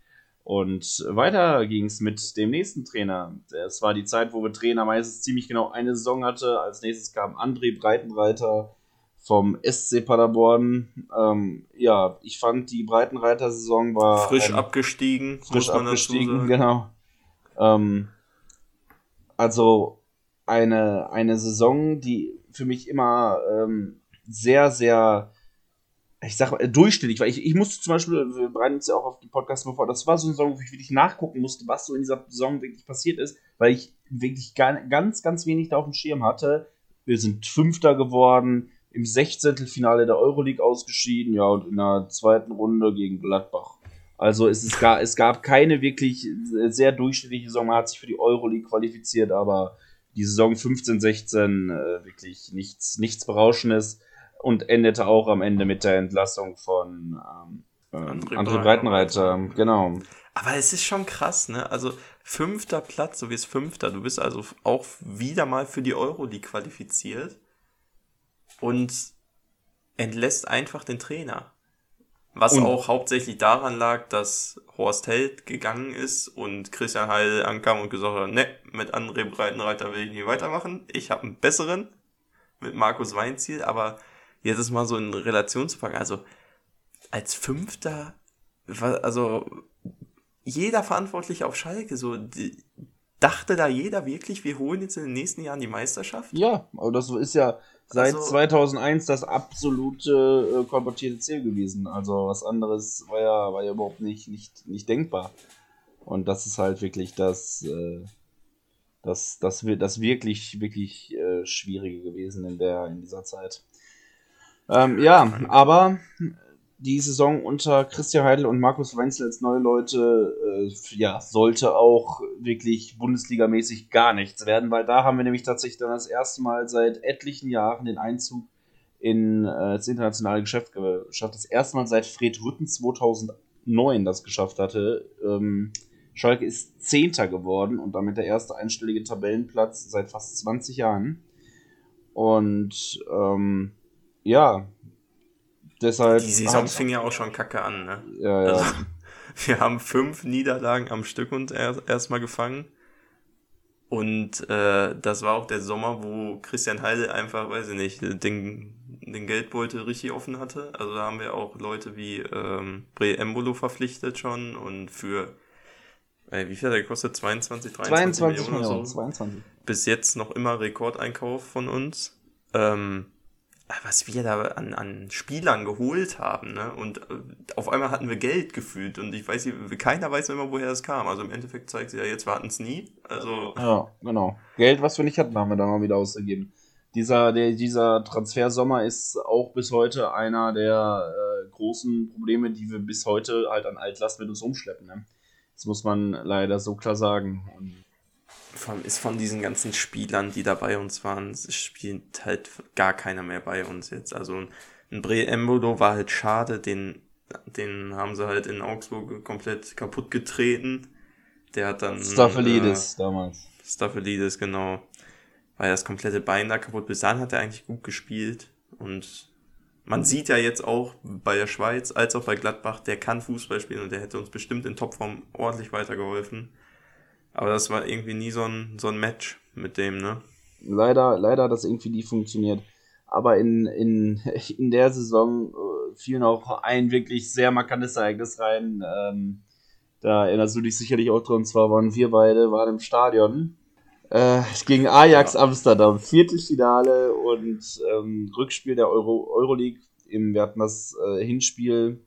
Und weiter ging es mit dem nächsten Trainer. Es war die Zeit, wo wir Trainer meistens ziemlich genau eine Saison hatte. Als nächstes kam André Breitenreiter vom SC Paderborn. Ähm, ja, ich fand die Breitenreiter-Saison war. Frisch abgestiegen. Frisch abgestiegen, genau. Ähm, also eine, eine Saison, die für mich immer ähm, sehr, sehr, ich sag mal, durchschnittlich war. Ich, ich musste zum Beispiel, wir bereiten uns ja auch auf die Podcast vor, das war so eine Saison, wo ich wirklich nachgucken musste, was so in dieser Saison wirklich passiert ist, weil ich wirklich ganz, ganz wenig da auf dem Schirm hatte. Wir sind Fünfter geworden, im 16. Finale der Euroleague ausgeschieden, ja, und in der zweiten Runde gegen Gladbach. Also es, ist gar, es gab keine wirklich sehr durchschnittliche Saison. Man hat sich für die Euroleague qualifiziert, aber die Saison 15, 16 äh, wirklich nichts, nichts Berauschendes und endete auch am Ende mit der Entlassung von ähm, André, André Breitenreiter. Genau. Aber es ist schon krass, ne? Also fünfter Platz, du wirst fünfter. Du bist also auch wieder mal für die Euroleague qualifiziert und entlässt einfach den Trainer. Was und auch hauptsächlich daran lag, dass Horst Held gegangen ist und Christian Heil ankam und gesagt hat, ne, mit André Breitenreiter will ich nicht weitermachen. Ich habe einen besseren mit Markus Weinziel, aber jetzt ist mal so in Relation zu packen. Also als Fünfter, also jeder Verantwortliche auf Schalke, so die, dachte da jeder wirklich, wir holen jetzt in den nächsten Jahren die Meisterschaft? Ja, aber das ist ja seit also, 2001 das absolute äh, kolportierte Ziel gewesen. Also was anderes war ja, war ja überhaupt nicht, nicht, nicht denkbar. Und das ist halt wirklich das, äh, das, das, das wirklich, wirklich äh, Schwierige gewesen in, der, in dieser Zeit. Ähm, ja, aber die Saison unter Christian Heidel und Markus Wenzel als neue Leute, äh, ja, sollte auch wirklich Bundesligamäßig gar nichts werden, weil da haben wir nämlich tatsächlich dann das erste Mal seit etlichen Jahren den Einzug in äh, das internationale Geschäft geschafft. Das erste Mal seit Fred Rütten 2009 das geschafft hatte. Ähm, Schalke ist Zehnter geworden und damit der erste einstellige Tabellenplatz seit fast 20 Jahren. Und ähm, ja, deshalb. Die Saison fing ja auch schon kacke an, ne? Ja, ja. Also, [laughs] wir haben fünf Niederlagen am Stück und erstmal erst gefangen. Und äh, das war auch der Sommer, wo Christian Heidel einfach, weiß ich nicht, den den, Geldbeutel richtig offen hatte. Also da haben wir auch Leute wie ähm, Bre Embolo verpflichtet schon und für äh, wie viel hat der gekostet? 22, 23 22 Millionen, Millionen so. 22. Bis jetzt noch immer Rekordeinkauf von uns. Ähm, was wir da an, an Spielern geholt haben, ne? Und äh, auf einmal hatten wir Geld gefühlt und ich weiß keiner weiß immer, woher es kam. Also im Endeffekt zeigt sich ja jetzt, wir hatten es nie. Also. Ja, genau. Geld, was wir nicht hatten, haben wir da mal wieder ausgegeben. Dieser, der, dieser Transfersommer ist auch bis heute einer der äh, großen Probleme, die wir bis heute halt an Altlast mit uns umschleppen. Ne? Das muss man leider so klar sagen. Und ist von diesen ganzen Spielern, die da bei uns waren, spielt halt gar keiner mehr bei uns jetzt. Also ein Bre Embolo war halt schade, den, den haben sie halt in Augsburg komplett kaputt getreten. Der hat dann. Staffelidis äh, damals. Staffelidis, genau. War ja das komplette Bein da kaputt. Bis dahin hat er eigentlich gut gespielt. Und man sieht ja jetzt auch bei der Schweiz als auch bei Gladbach, der kann Fußball spielen und der hätte uns bestimmt in Topform ordentlich weitergeholfen. Aber das war irgendwie nie so ein, so ein Match mit dem, ne? Leider, leider hat das irgendwie nie funktioniert. Aber in, in, [laughs] in der Saison äh, fiel noch ein wirklich sehr markantes Ereignis rein. Ähm, da erinnerst du dich sicherlich auch dran. Und zwar waren wir beide waren im Stadion. Äh, gegen Ajax ja. Amsterdam. Viertelfinale und ähm, Rückspiel der Euro, Euroleague. Im, wir hatten das äh, Hinspiel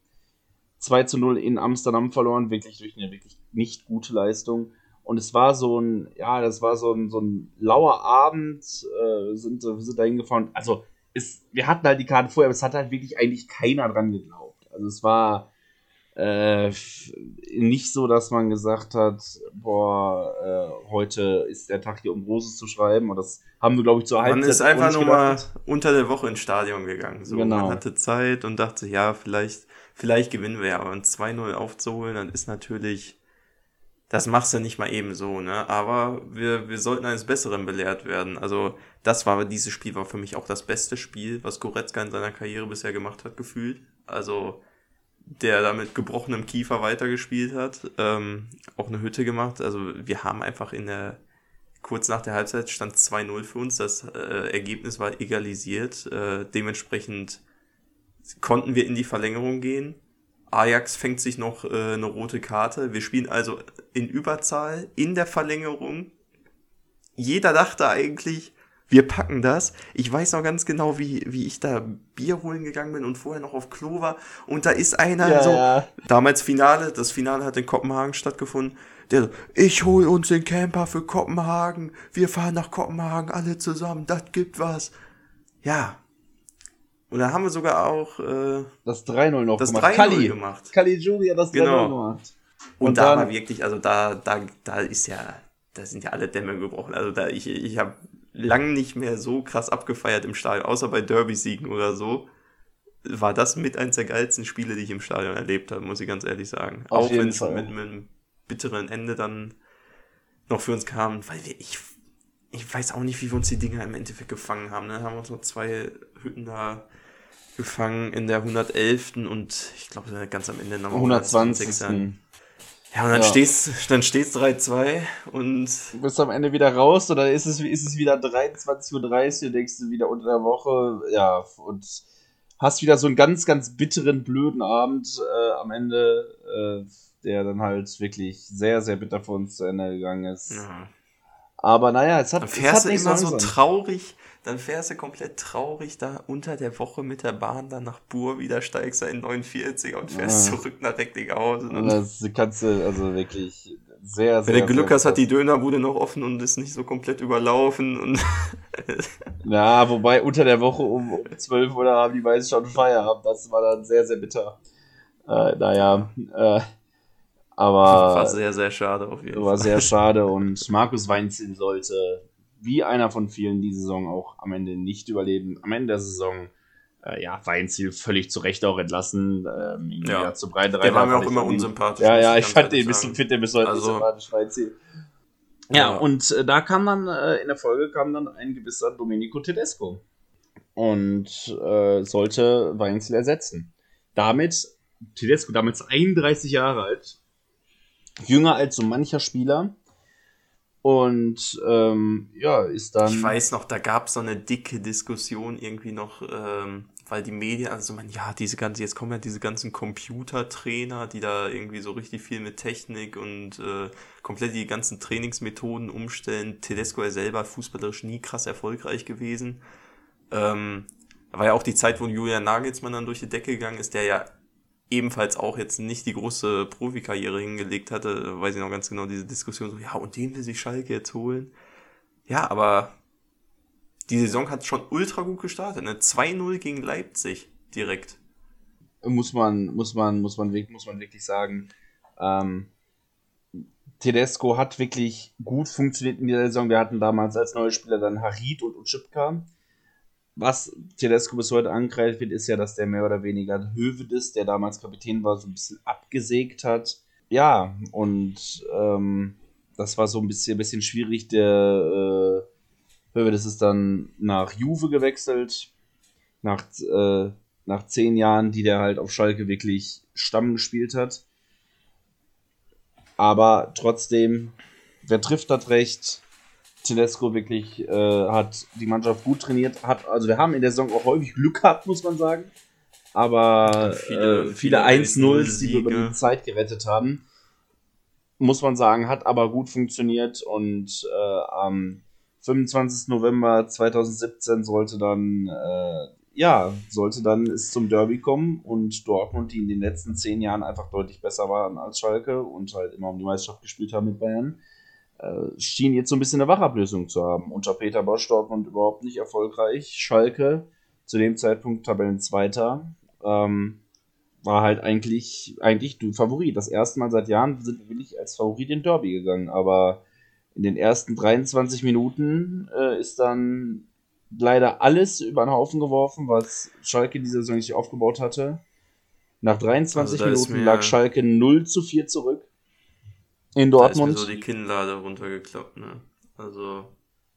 2 zu 0 in Amsterdam verloren. Wirklich durch eine wirklich nicht gute Leistung. Und es war so ein, ja, das war so ein, so ein lauer Abend, äh, sind, sind da hingefahren. Also, es, wir hatten halt die Karte vorher, aber es hat halt wirklich eigentlich keiner dran geglaubt. Also, es war äh, nicht so, dass man gesagt hat, boah, äh, heute ist der Tag hier, um Roses zu schreiben. Und das haben wir, glaube ich, zur Halbzeit Man ist einfach nur mal unter der Woche ins Stadion gegangen. So, genau. Man hatte Zeit und dachte, ja, vielleicht, vielleicht gewinnen wir ja. Aber ein 2-0 aufzuholen, dann ist natürlich das machst du nicht mal eben so, ne? Aber wir, wir sollten eines Besseren belehrt werden. Also, das war, dieses Spiel war für mich auch das beste Spiel, was Goretzka in seiner Karriere bisher gemacht hat, gefühlt. Also, der da mit gebrochenem Kiefer weitergespielt hat, ähm, auch eine Hütte gemacht. Also, wir haben einfach in der, kurz nach der Halbzeit stand 2-0 für uns. Das äh, Ergebnis war egalisiert. Äh, dementsprechend konnten wir in die Verlängerung gehen. Ajax fängt sich noch äh, eine rote Karte. Wir spielen also in Überzahl in der Verlängerung. Jeder dachte eigentlich, wir packen das. Ich weiß noch ganz genau, wie, wie ich da Bier holen gegangen bin und vorher noch auf Klo war. Und da ist einer ja, so, ja. damals Finale, das Finale hat in Kopenhagen stattgefunden. Der so, ich hol uns den Camper für Kopenhagen. Wir fahren nach Kopenhagen alle zusammen. Das gibt was. Ja, und da haben wir sogar auch äh, das 3-0 noch das gemacht. 3 gemacht. Kali Julia das 3-0 genau. gemacht. Und, und da war wirklich, also da, da, da ist ja, da sind ja alle Dämme gebrochen. Also da, ich, ich habe lang nicht mehr so krass abgefeiert im Stadion, außer bei Derby-Siegen oder so. War das mit eins der geilsten Spiele, die ich im Stadion erlebt habe, muss ich ganz ehrlich sagen. Auf auch wenn es mit, mit einem bitteren Ende dann noch für uns kam, weil wir, ich, ich weiß auch nicht, wie wir uns die Dinger im Endeffekt gefangen haben. Ne? Haben wir uns noch zwei Hütten da gefangen in der 111. und ich glaube ganz am Ende nochmal 120. 120. Ja, und dann ja. steht's, dann steht's 3-2 und. Du bist am Ende wieder raus oder ist es, ist es wieder 23.30 Uhr, denkst du wieder unter der Woche, ja, und hast wieder so einen ganz, ganz bitteren, blöden Abend äh, am Ende, äh, der dann halt wirklich sehr, sehr bitter für uns zu Ende gegangen ist. Ja. Aber naja, es hat. Dann fährst du immer so traurig dann fährst du komplett traurig da unter der Woche mit der Bahn dann nach Bur, wieder steigst du in 49 und fährst ja. zurück nach Recklinghausen. Das kannst du also wirklich sehr, sehr. Wenn du Glück hast, hat die Dönerbude noch offen und ist nicht so komplett überlaufen und. [laughs] ja, wobei unter der Woche um, um 12 Uhr haben die meisten schon Feierabend. Das war dann sehr, sehr bitter. Äh, naja, äh, aber. War sehr, sehr schade auf jeden Fall. War sehr [laughs] schade und Markus Weinzin sollte wie einer von vielen die Saison auch am Ende nicht überleben. Am Ende der Saison, äh, ja, Weinziel völlig zu Recht auch entlassen. Ähm, ja, zu breit Der war mir auch immer unsympathisch. Ja, ja, ich fand den bisschen, finde den bis heute also, sympathisch, Weinziel. Ja, ja, und äh, da kam dann, äh, in der Folge kam dann ein gewisser Domenico Tedesco und äh, sollte Weinziel ersetzen. Damit, Tedesco damals 31 Jahre alt, jünger als so mancher Spieler, und ähm, ja, ist dann. Ich weiß noch, da gab es so eine dicke Diskussion irgendwie noch ähm, weil die Medien, also man, ja, diese ganzen, jetzt kommen ja diese ganzen Computertrainer, die da irgendwie so richtig viel mit Technik und äh, komplett die ganzen Trainingsmethoden umstellen. Tedesco ja selber fußballerisch nie krass erfolgreich gewesen. Ähm, war ja auch die Zeit, wo Julian Nagelsmann dann durch die Decke gegangen ist, der ja ebenfalls auch jetzt nicht die große Profikarriere hingelegt hatte, weiß ich noch ganz genau, diese Diskussion so, ja, und den will sich Schalke jetzt holen. Ja, aber die Saison hat schon ultra gut gestartet, ne? 2-0 gegen Leipzig direkt. Muss man, muss man, muss man, muss man wirklich sagen, ähm, Tedesco hat wirklich gut funktioniert in dieser Saison. Wir hatten damals als neue Spieler dann Harid und Utschipka was Tedesco bis heute angreift wird, ist ja, dass der mehr oder weniger Hövedes, der damals Kapitän war, so ein bisschen abgesägt hat. Ja, und ähm, das war so ein bisschen, bisschen schwierig. Der äh, Hövedes ist dann nach Juve gewechselt. Nach, äh, nach zehn Jahren, die der halt auf Schalke wirklich Stamm gespielt hat. Aber trotzdem, wer trifft das recht? Tedesco wirklich äh, hat die Mannschaft gut trainiert, hat, also wir haben in der Saison auch häufig Glück gehabt, muss man sagen. Aber viele, äh, viele 1-0s, die wir über die Zeit gerettet haben, muss man sagen, hat aber gut funktioniert und äh, am 25. November 2017 sollte dann, äh, ja, sollte dann es zum Derby kommen und Dortmund, die in den letzten zehn Jahren einfach deutlich besser waren als Schalke und halt immer um die Meisterschaft gespielt haben mit Bayern, äh, schien jetzt so ein bisschen eine Wachablösung zu haben. Unter Peter Bosch Dortmund überhaupt nicht erfolgreich. Schalke, zu dem Zeitpunkt Tabellenzweiter, ähm, war halt eigentlich, eigentlich du Favorit. Das erste Mal seit Jahren sind wir wirklich als Favorit in Derby gegangen, aber in den ersten 23 Minuten äh, ist dann leider alles über den Haufen geworfen, was Schalke diese Saison nicht aufgebaut hatte. Nach 23 also Minuten lag Schalke 0 zu 4 zurück. In Dortmund. Da ist mir so die Kinnlade runtergeklappt, ne? Also,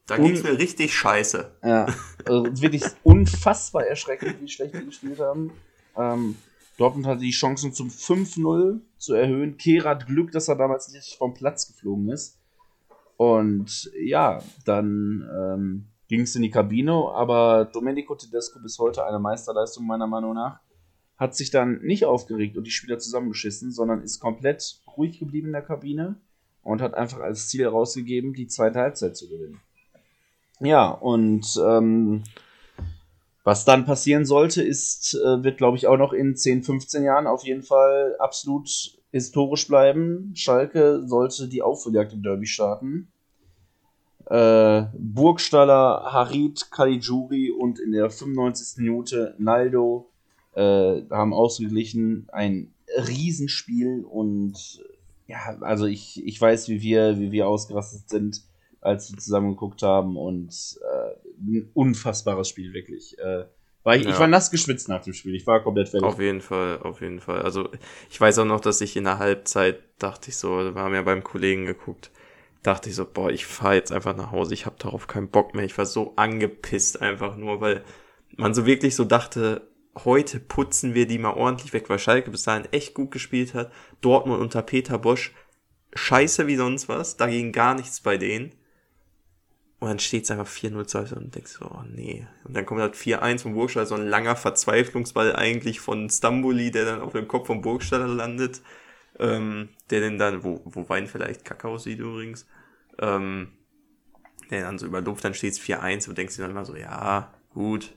da ging es mir richtig scheiße. Ja, [laughs] also wirklich unfassbar erschreckend, wie schlecht die gespielt haben. Ähm, Dortmund hatte die Chancen zum 5-0 zu erhöhen. Kehrer hat Glück, dass er damals nicht vom Platz geflogen ist. Und ja, dann ähm, ging es in die Kabine, aber Domenico Tedesco bis heute eine Meisterleistung meiner Meinung nach hat sich dann nicht aufgeregt und die Spieler zusammengeschissen, sondern ist komplett ruhig geblieben in der Kabine und hat einfach als Ziel rausgegeben, die zweite Halbzeit zu gewinnen. Ja, und ähm, was dann passieren sollte, ist, äh, wird glaube ich auch noch in 10, 15 Jahren auf jeden Fall absolut historisch bleiben. Schalke sollte die Aufholjagd im Derby starten. Äh, Burgstaller, Harid, Caligiuri und in der 95. Minute Naldo äh, haben ausgeglichen. Ein Riesenspiel und ja, also ich, ich weiß, wie wir, wie wir ausgerastet sind, als wir zusammen geguckt haben und äh, ein unfassbares Spiel, wirklich. Äh, war ich, ja. ich war nass geschwitzt nach dem Spiel. Ich war komplett fertig. Auf jeden Fall, auf jeden Fall. Also ich weiß auch noch, dass ich in der Halbzeit dachte ich so, wir haben ja beim Kollegen geguckt, dachte ich so, boah, ich fahre jetzt einfach nach Hause. Ich habe darauf keinen Bock mehr. Ich war so angepisst einfach nur, weil man so wirklich so dachte, heute putzen wir die mal ordentlich weg, weil Schalke bis dahin echt gut gespielt hat. Dortmund unter Peter Bosch scheiße wie sonst was, da ging gar nichts bei denen. Und dann steht es einfach 4-0 zu und denkst so, oh nee. Und dann kommt halt 4-1 von Burgstaller, so ein langer Verzweiflungsball eigentlich von Stamboli, der dann auf dem Kopf von Burgstaller landet. Ähm, der denn dann, wo, wo Wein vielleicht Kakao sieht übrigens, ähm, der dann so über Luft, dann steht es 4-1 und denkst dir dann immer so, ja, gut,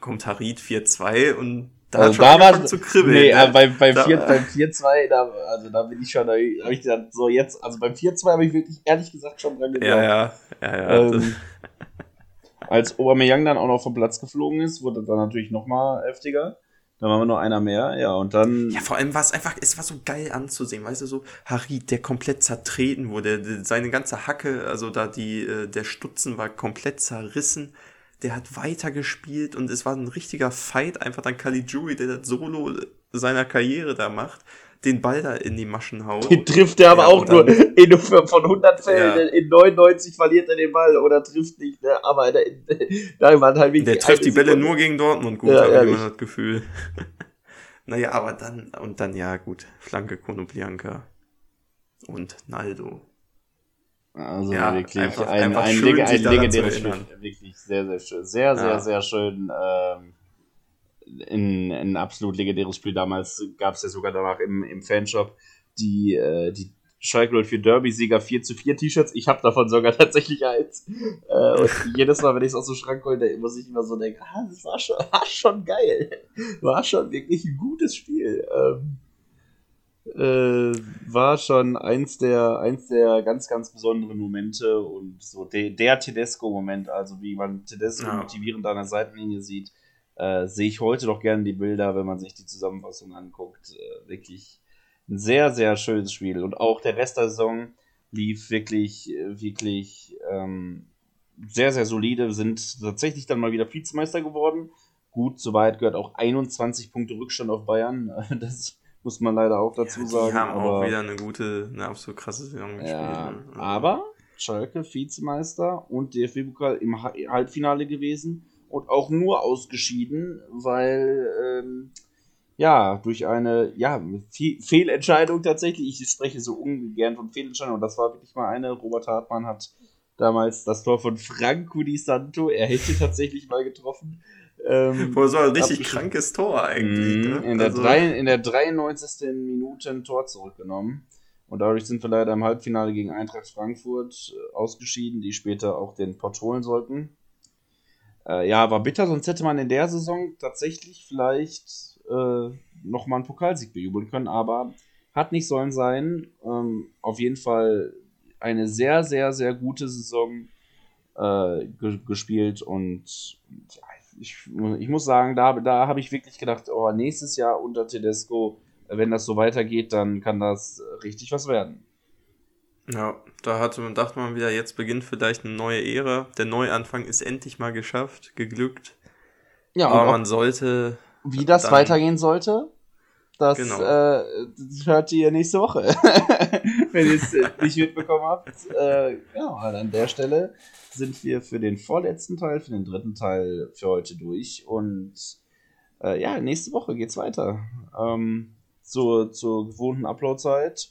kommt Harid 4-2 und da also hat schon da war, zu kribbeln. Nee, ne? beim, beim, da, 4, beim 4-2, da, also da bin ich schon, da habe ich gesagt, so jetzt, also beim 4-2 habe ich wirklich ehrlich gesagt schon dran gedacht. Ja, ja, ja, ja. Ähm, als Aubameyang dann auch noch vom Platz geflogen ist, wurde dann natürlich noch mal heftiger. Dann waren wir noch einer mehr, ja, und dann. Ja, vor allem war es einfach, es war so geil anzusehen, weißt du, so Harid, der komplett zertreten wurde, seine ganze Hacke, also da die, äh, der Stutzen war komplett zerrissen der hat weitergespielt und es war ein richtiger Fight, einfach dann Caligiuri, der das Solo seiner Karriere da macht, den Ball da in die Maschen haut. Den trifft er aber ja, auch nur [laughs] in, von 100 Fällen, ja. in 99 verliert er den Ball oder trifft nicht, ne? aber [laughs] da, da war halt wirklich Der trifft die Bälle nur gegen Dortmund gut, ja, habe ich immer das Gefühl. [laughs] naja, aber dann, und dann, ja gut, Flanke Konoplianka und Naldo. Also ja, wirklich einfach, ein, ein, schön, ein legendäres Spiel. Wirklich sehr, sehr schön. Sehr, sehr, ja. sehr schön. Ähm, ein, ein absolut legendäres Spiel. Damals gab es ja sogar danach im, im Fanshop die, äh, die Schalke 04 Derby-Sieger 4 zu 4 T-Shirts. Ich habe davon sogar [laughs] tatsächlich eins. Äh, und jedes Mal, wenn ich es aus dem Schrank hole, muss ich immer so denken, ah, das war schon, [laughs] war schon geil. War schon wirklich ein gutes Spiel. Ähm, äh, war schon eins der, eins der ganz, ganz besonderen Momente und so de, der Tedesco-Moment, also wie man Tedesco ja. motivierend an der Seitenlinie sieht, äh, sehe ich heute doch gerne die Bilder, wenn man sich die Zusammenfassung anguckt. Äh, wirklich ein sehr, sehr schönes Spiel. Und auch der Rest der Saison lief wirklich, wirklich ähm, sehr, sehr solide. Wir sind tatsächlich dann mal wieder Vizemeister geworden. Gut, soweit gehört auch 21 Punkte Rückstand auf Bayern. [laughs] Das muss man leider auch dazu ja, die sagen. Die haben aber, auch wieder eine gute, eine absolut krasse Saison gespielt. Ja, ne? Aber Schalke Vizemeister und DFB-Pokal im Halbfinale gewesen und auch nur ausgeschieden, weil ähm, ja durch eine ja Fehlentscheidung tatsächlich. Ich spreche so ungern von Fehlentscheidung und das war wirklich mal eine. Robert Hartmann hat damals das Tor von Franco Di Santo, er hätte tatsächlich mal getroffen, ähm, [laughs] Boah, so ein richtig krankes Tor eigentlich. Mhm. Ne? In, der also, drei, in der 93. Minute ein Tor zurückgenommen. Und dadurch sind wir leider im Halbfinale gegen Eintracht Frankfurt äh, ausgeschieden, die später auch den Pott holen sollten. Äh, ja, war bitter, sonst hätte man in der Saison tatsächlich vielleicht äh, nochmal einen Pokalsieg bejubeln können, aber hat nicht sollen sein. Ähm, auf jeden Fall eine sehr, sehr, sehr gute Saison äh, gespielt und ja, ich, ich muss sagen, da, da habe ich wirklich gedacht, oh, nächstes Jahr unter Tedesco, wenn das so weitergeht, dann kann das richtig was werden. Ja, da hatte man, dachte man wieder, jetzt beginnt vielleicht eine neue Ära. Der Neuanfang ist endlich mal geschafft, geglückt. Ja, aber man sollte. Wie das weitergehen sollte, das, genau. äh, das hört ihr nächste Woche. [laughs] Wenn ihr es nicht mitbekommen habt. Äh, ja, an der Stelle sind wir für den vorletzten Teil, für den dritten Teil für heute durch. Und äh, ja, nächste Woche geht's weiter. Ähm, zur, zur gewohnten Uploadzeit.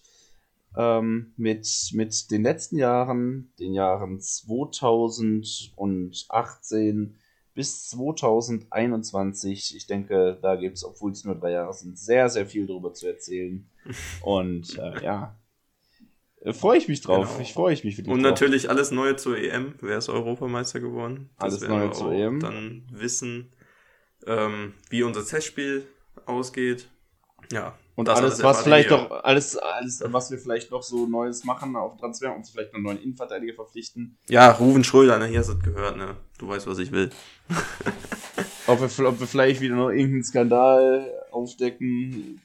Ähm, mit, mit den letzten Jahren, den Jahren 2018 bis 2021. Ich denke, da gibt es, obwohl es nur drei Jahre sind, sehr, sehr viel darüber zu erzählen. Und äh, ja, äh, freue ich mich drauf. Genau. Ich freue mich für die Und drauf. natürlich alles Neue zur EM. Wer ist Europameister geworden? Das alles Neue zur EM. Dann wissen, ähm, wie unser Testspiel ausgeht. Ja. Und alles, alles was vielleicht noch, alles, alles, was wir vielleicht noch so Neues machen auf Transfer und vielleicht einen neuen Innenverteidiger verpflichten. Ja, Ruven Schröder, ne, hier hast du es gehört, ne? Du weißt, was ich will. ob, wir, ob wir vielleicht wieder noch irgendeinen Skandal aufdecken,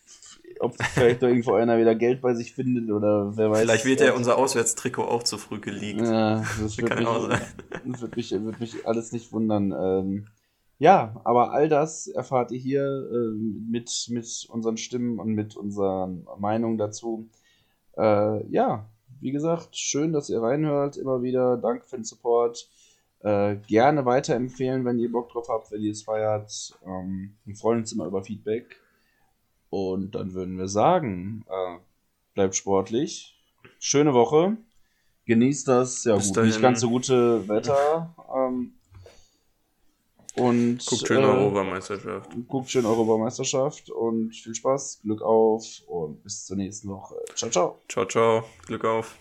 ob vielleicht noch irgendwo einer wieder Geld bei sich findet oder wer weiß. Vielleicht wird ja unser Auswärtstrikot auch zu früh geleakt. Ja, das, [laughs] wird, mich, auch sein. das wird, mich, wird mich alles nicht wundern. Ähm, ja, aber all das erfahrt ihr hier äh, mit, mit unseren Stimmen und mit unseren Meinungen dazu. Äh, ja, wie gesagt, schön, dass ihr reinhört. Immer wieder. Danke für den Support. Äh, gerne weiterempfehlen, wenn ihr Bock drauf habt, wenn ihr es feiert. Ähm, wir freuen uns immer über Feedback. Und dann würden wir sagen, äh, bleibt sportlich. Schöne Woche. Genießt das, ja gut, nicht ganz so gute Wetter. Ähm, und guckt schön äh, Europameisterschaft. Guckt schön Europameisterschaft und viel Spaß, Glück auf und bis zur nächsten Woche. Ciao, ciao. Ciao, ciao. Glück auf.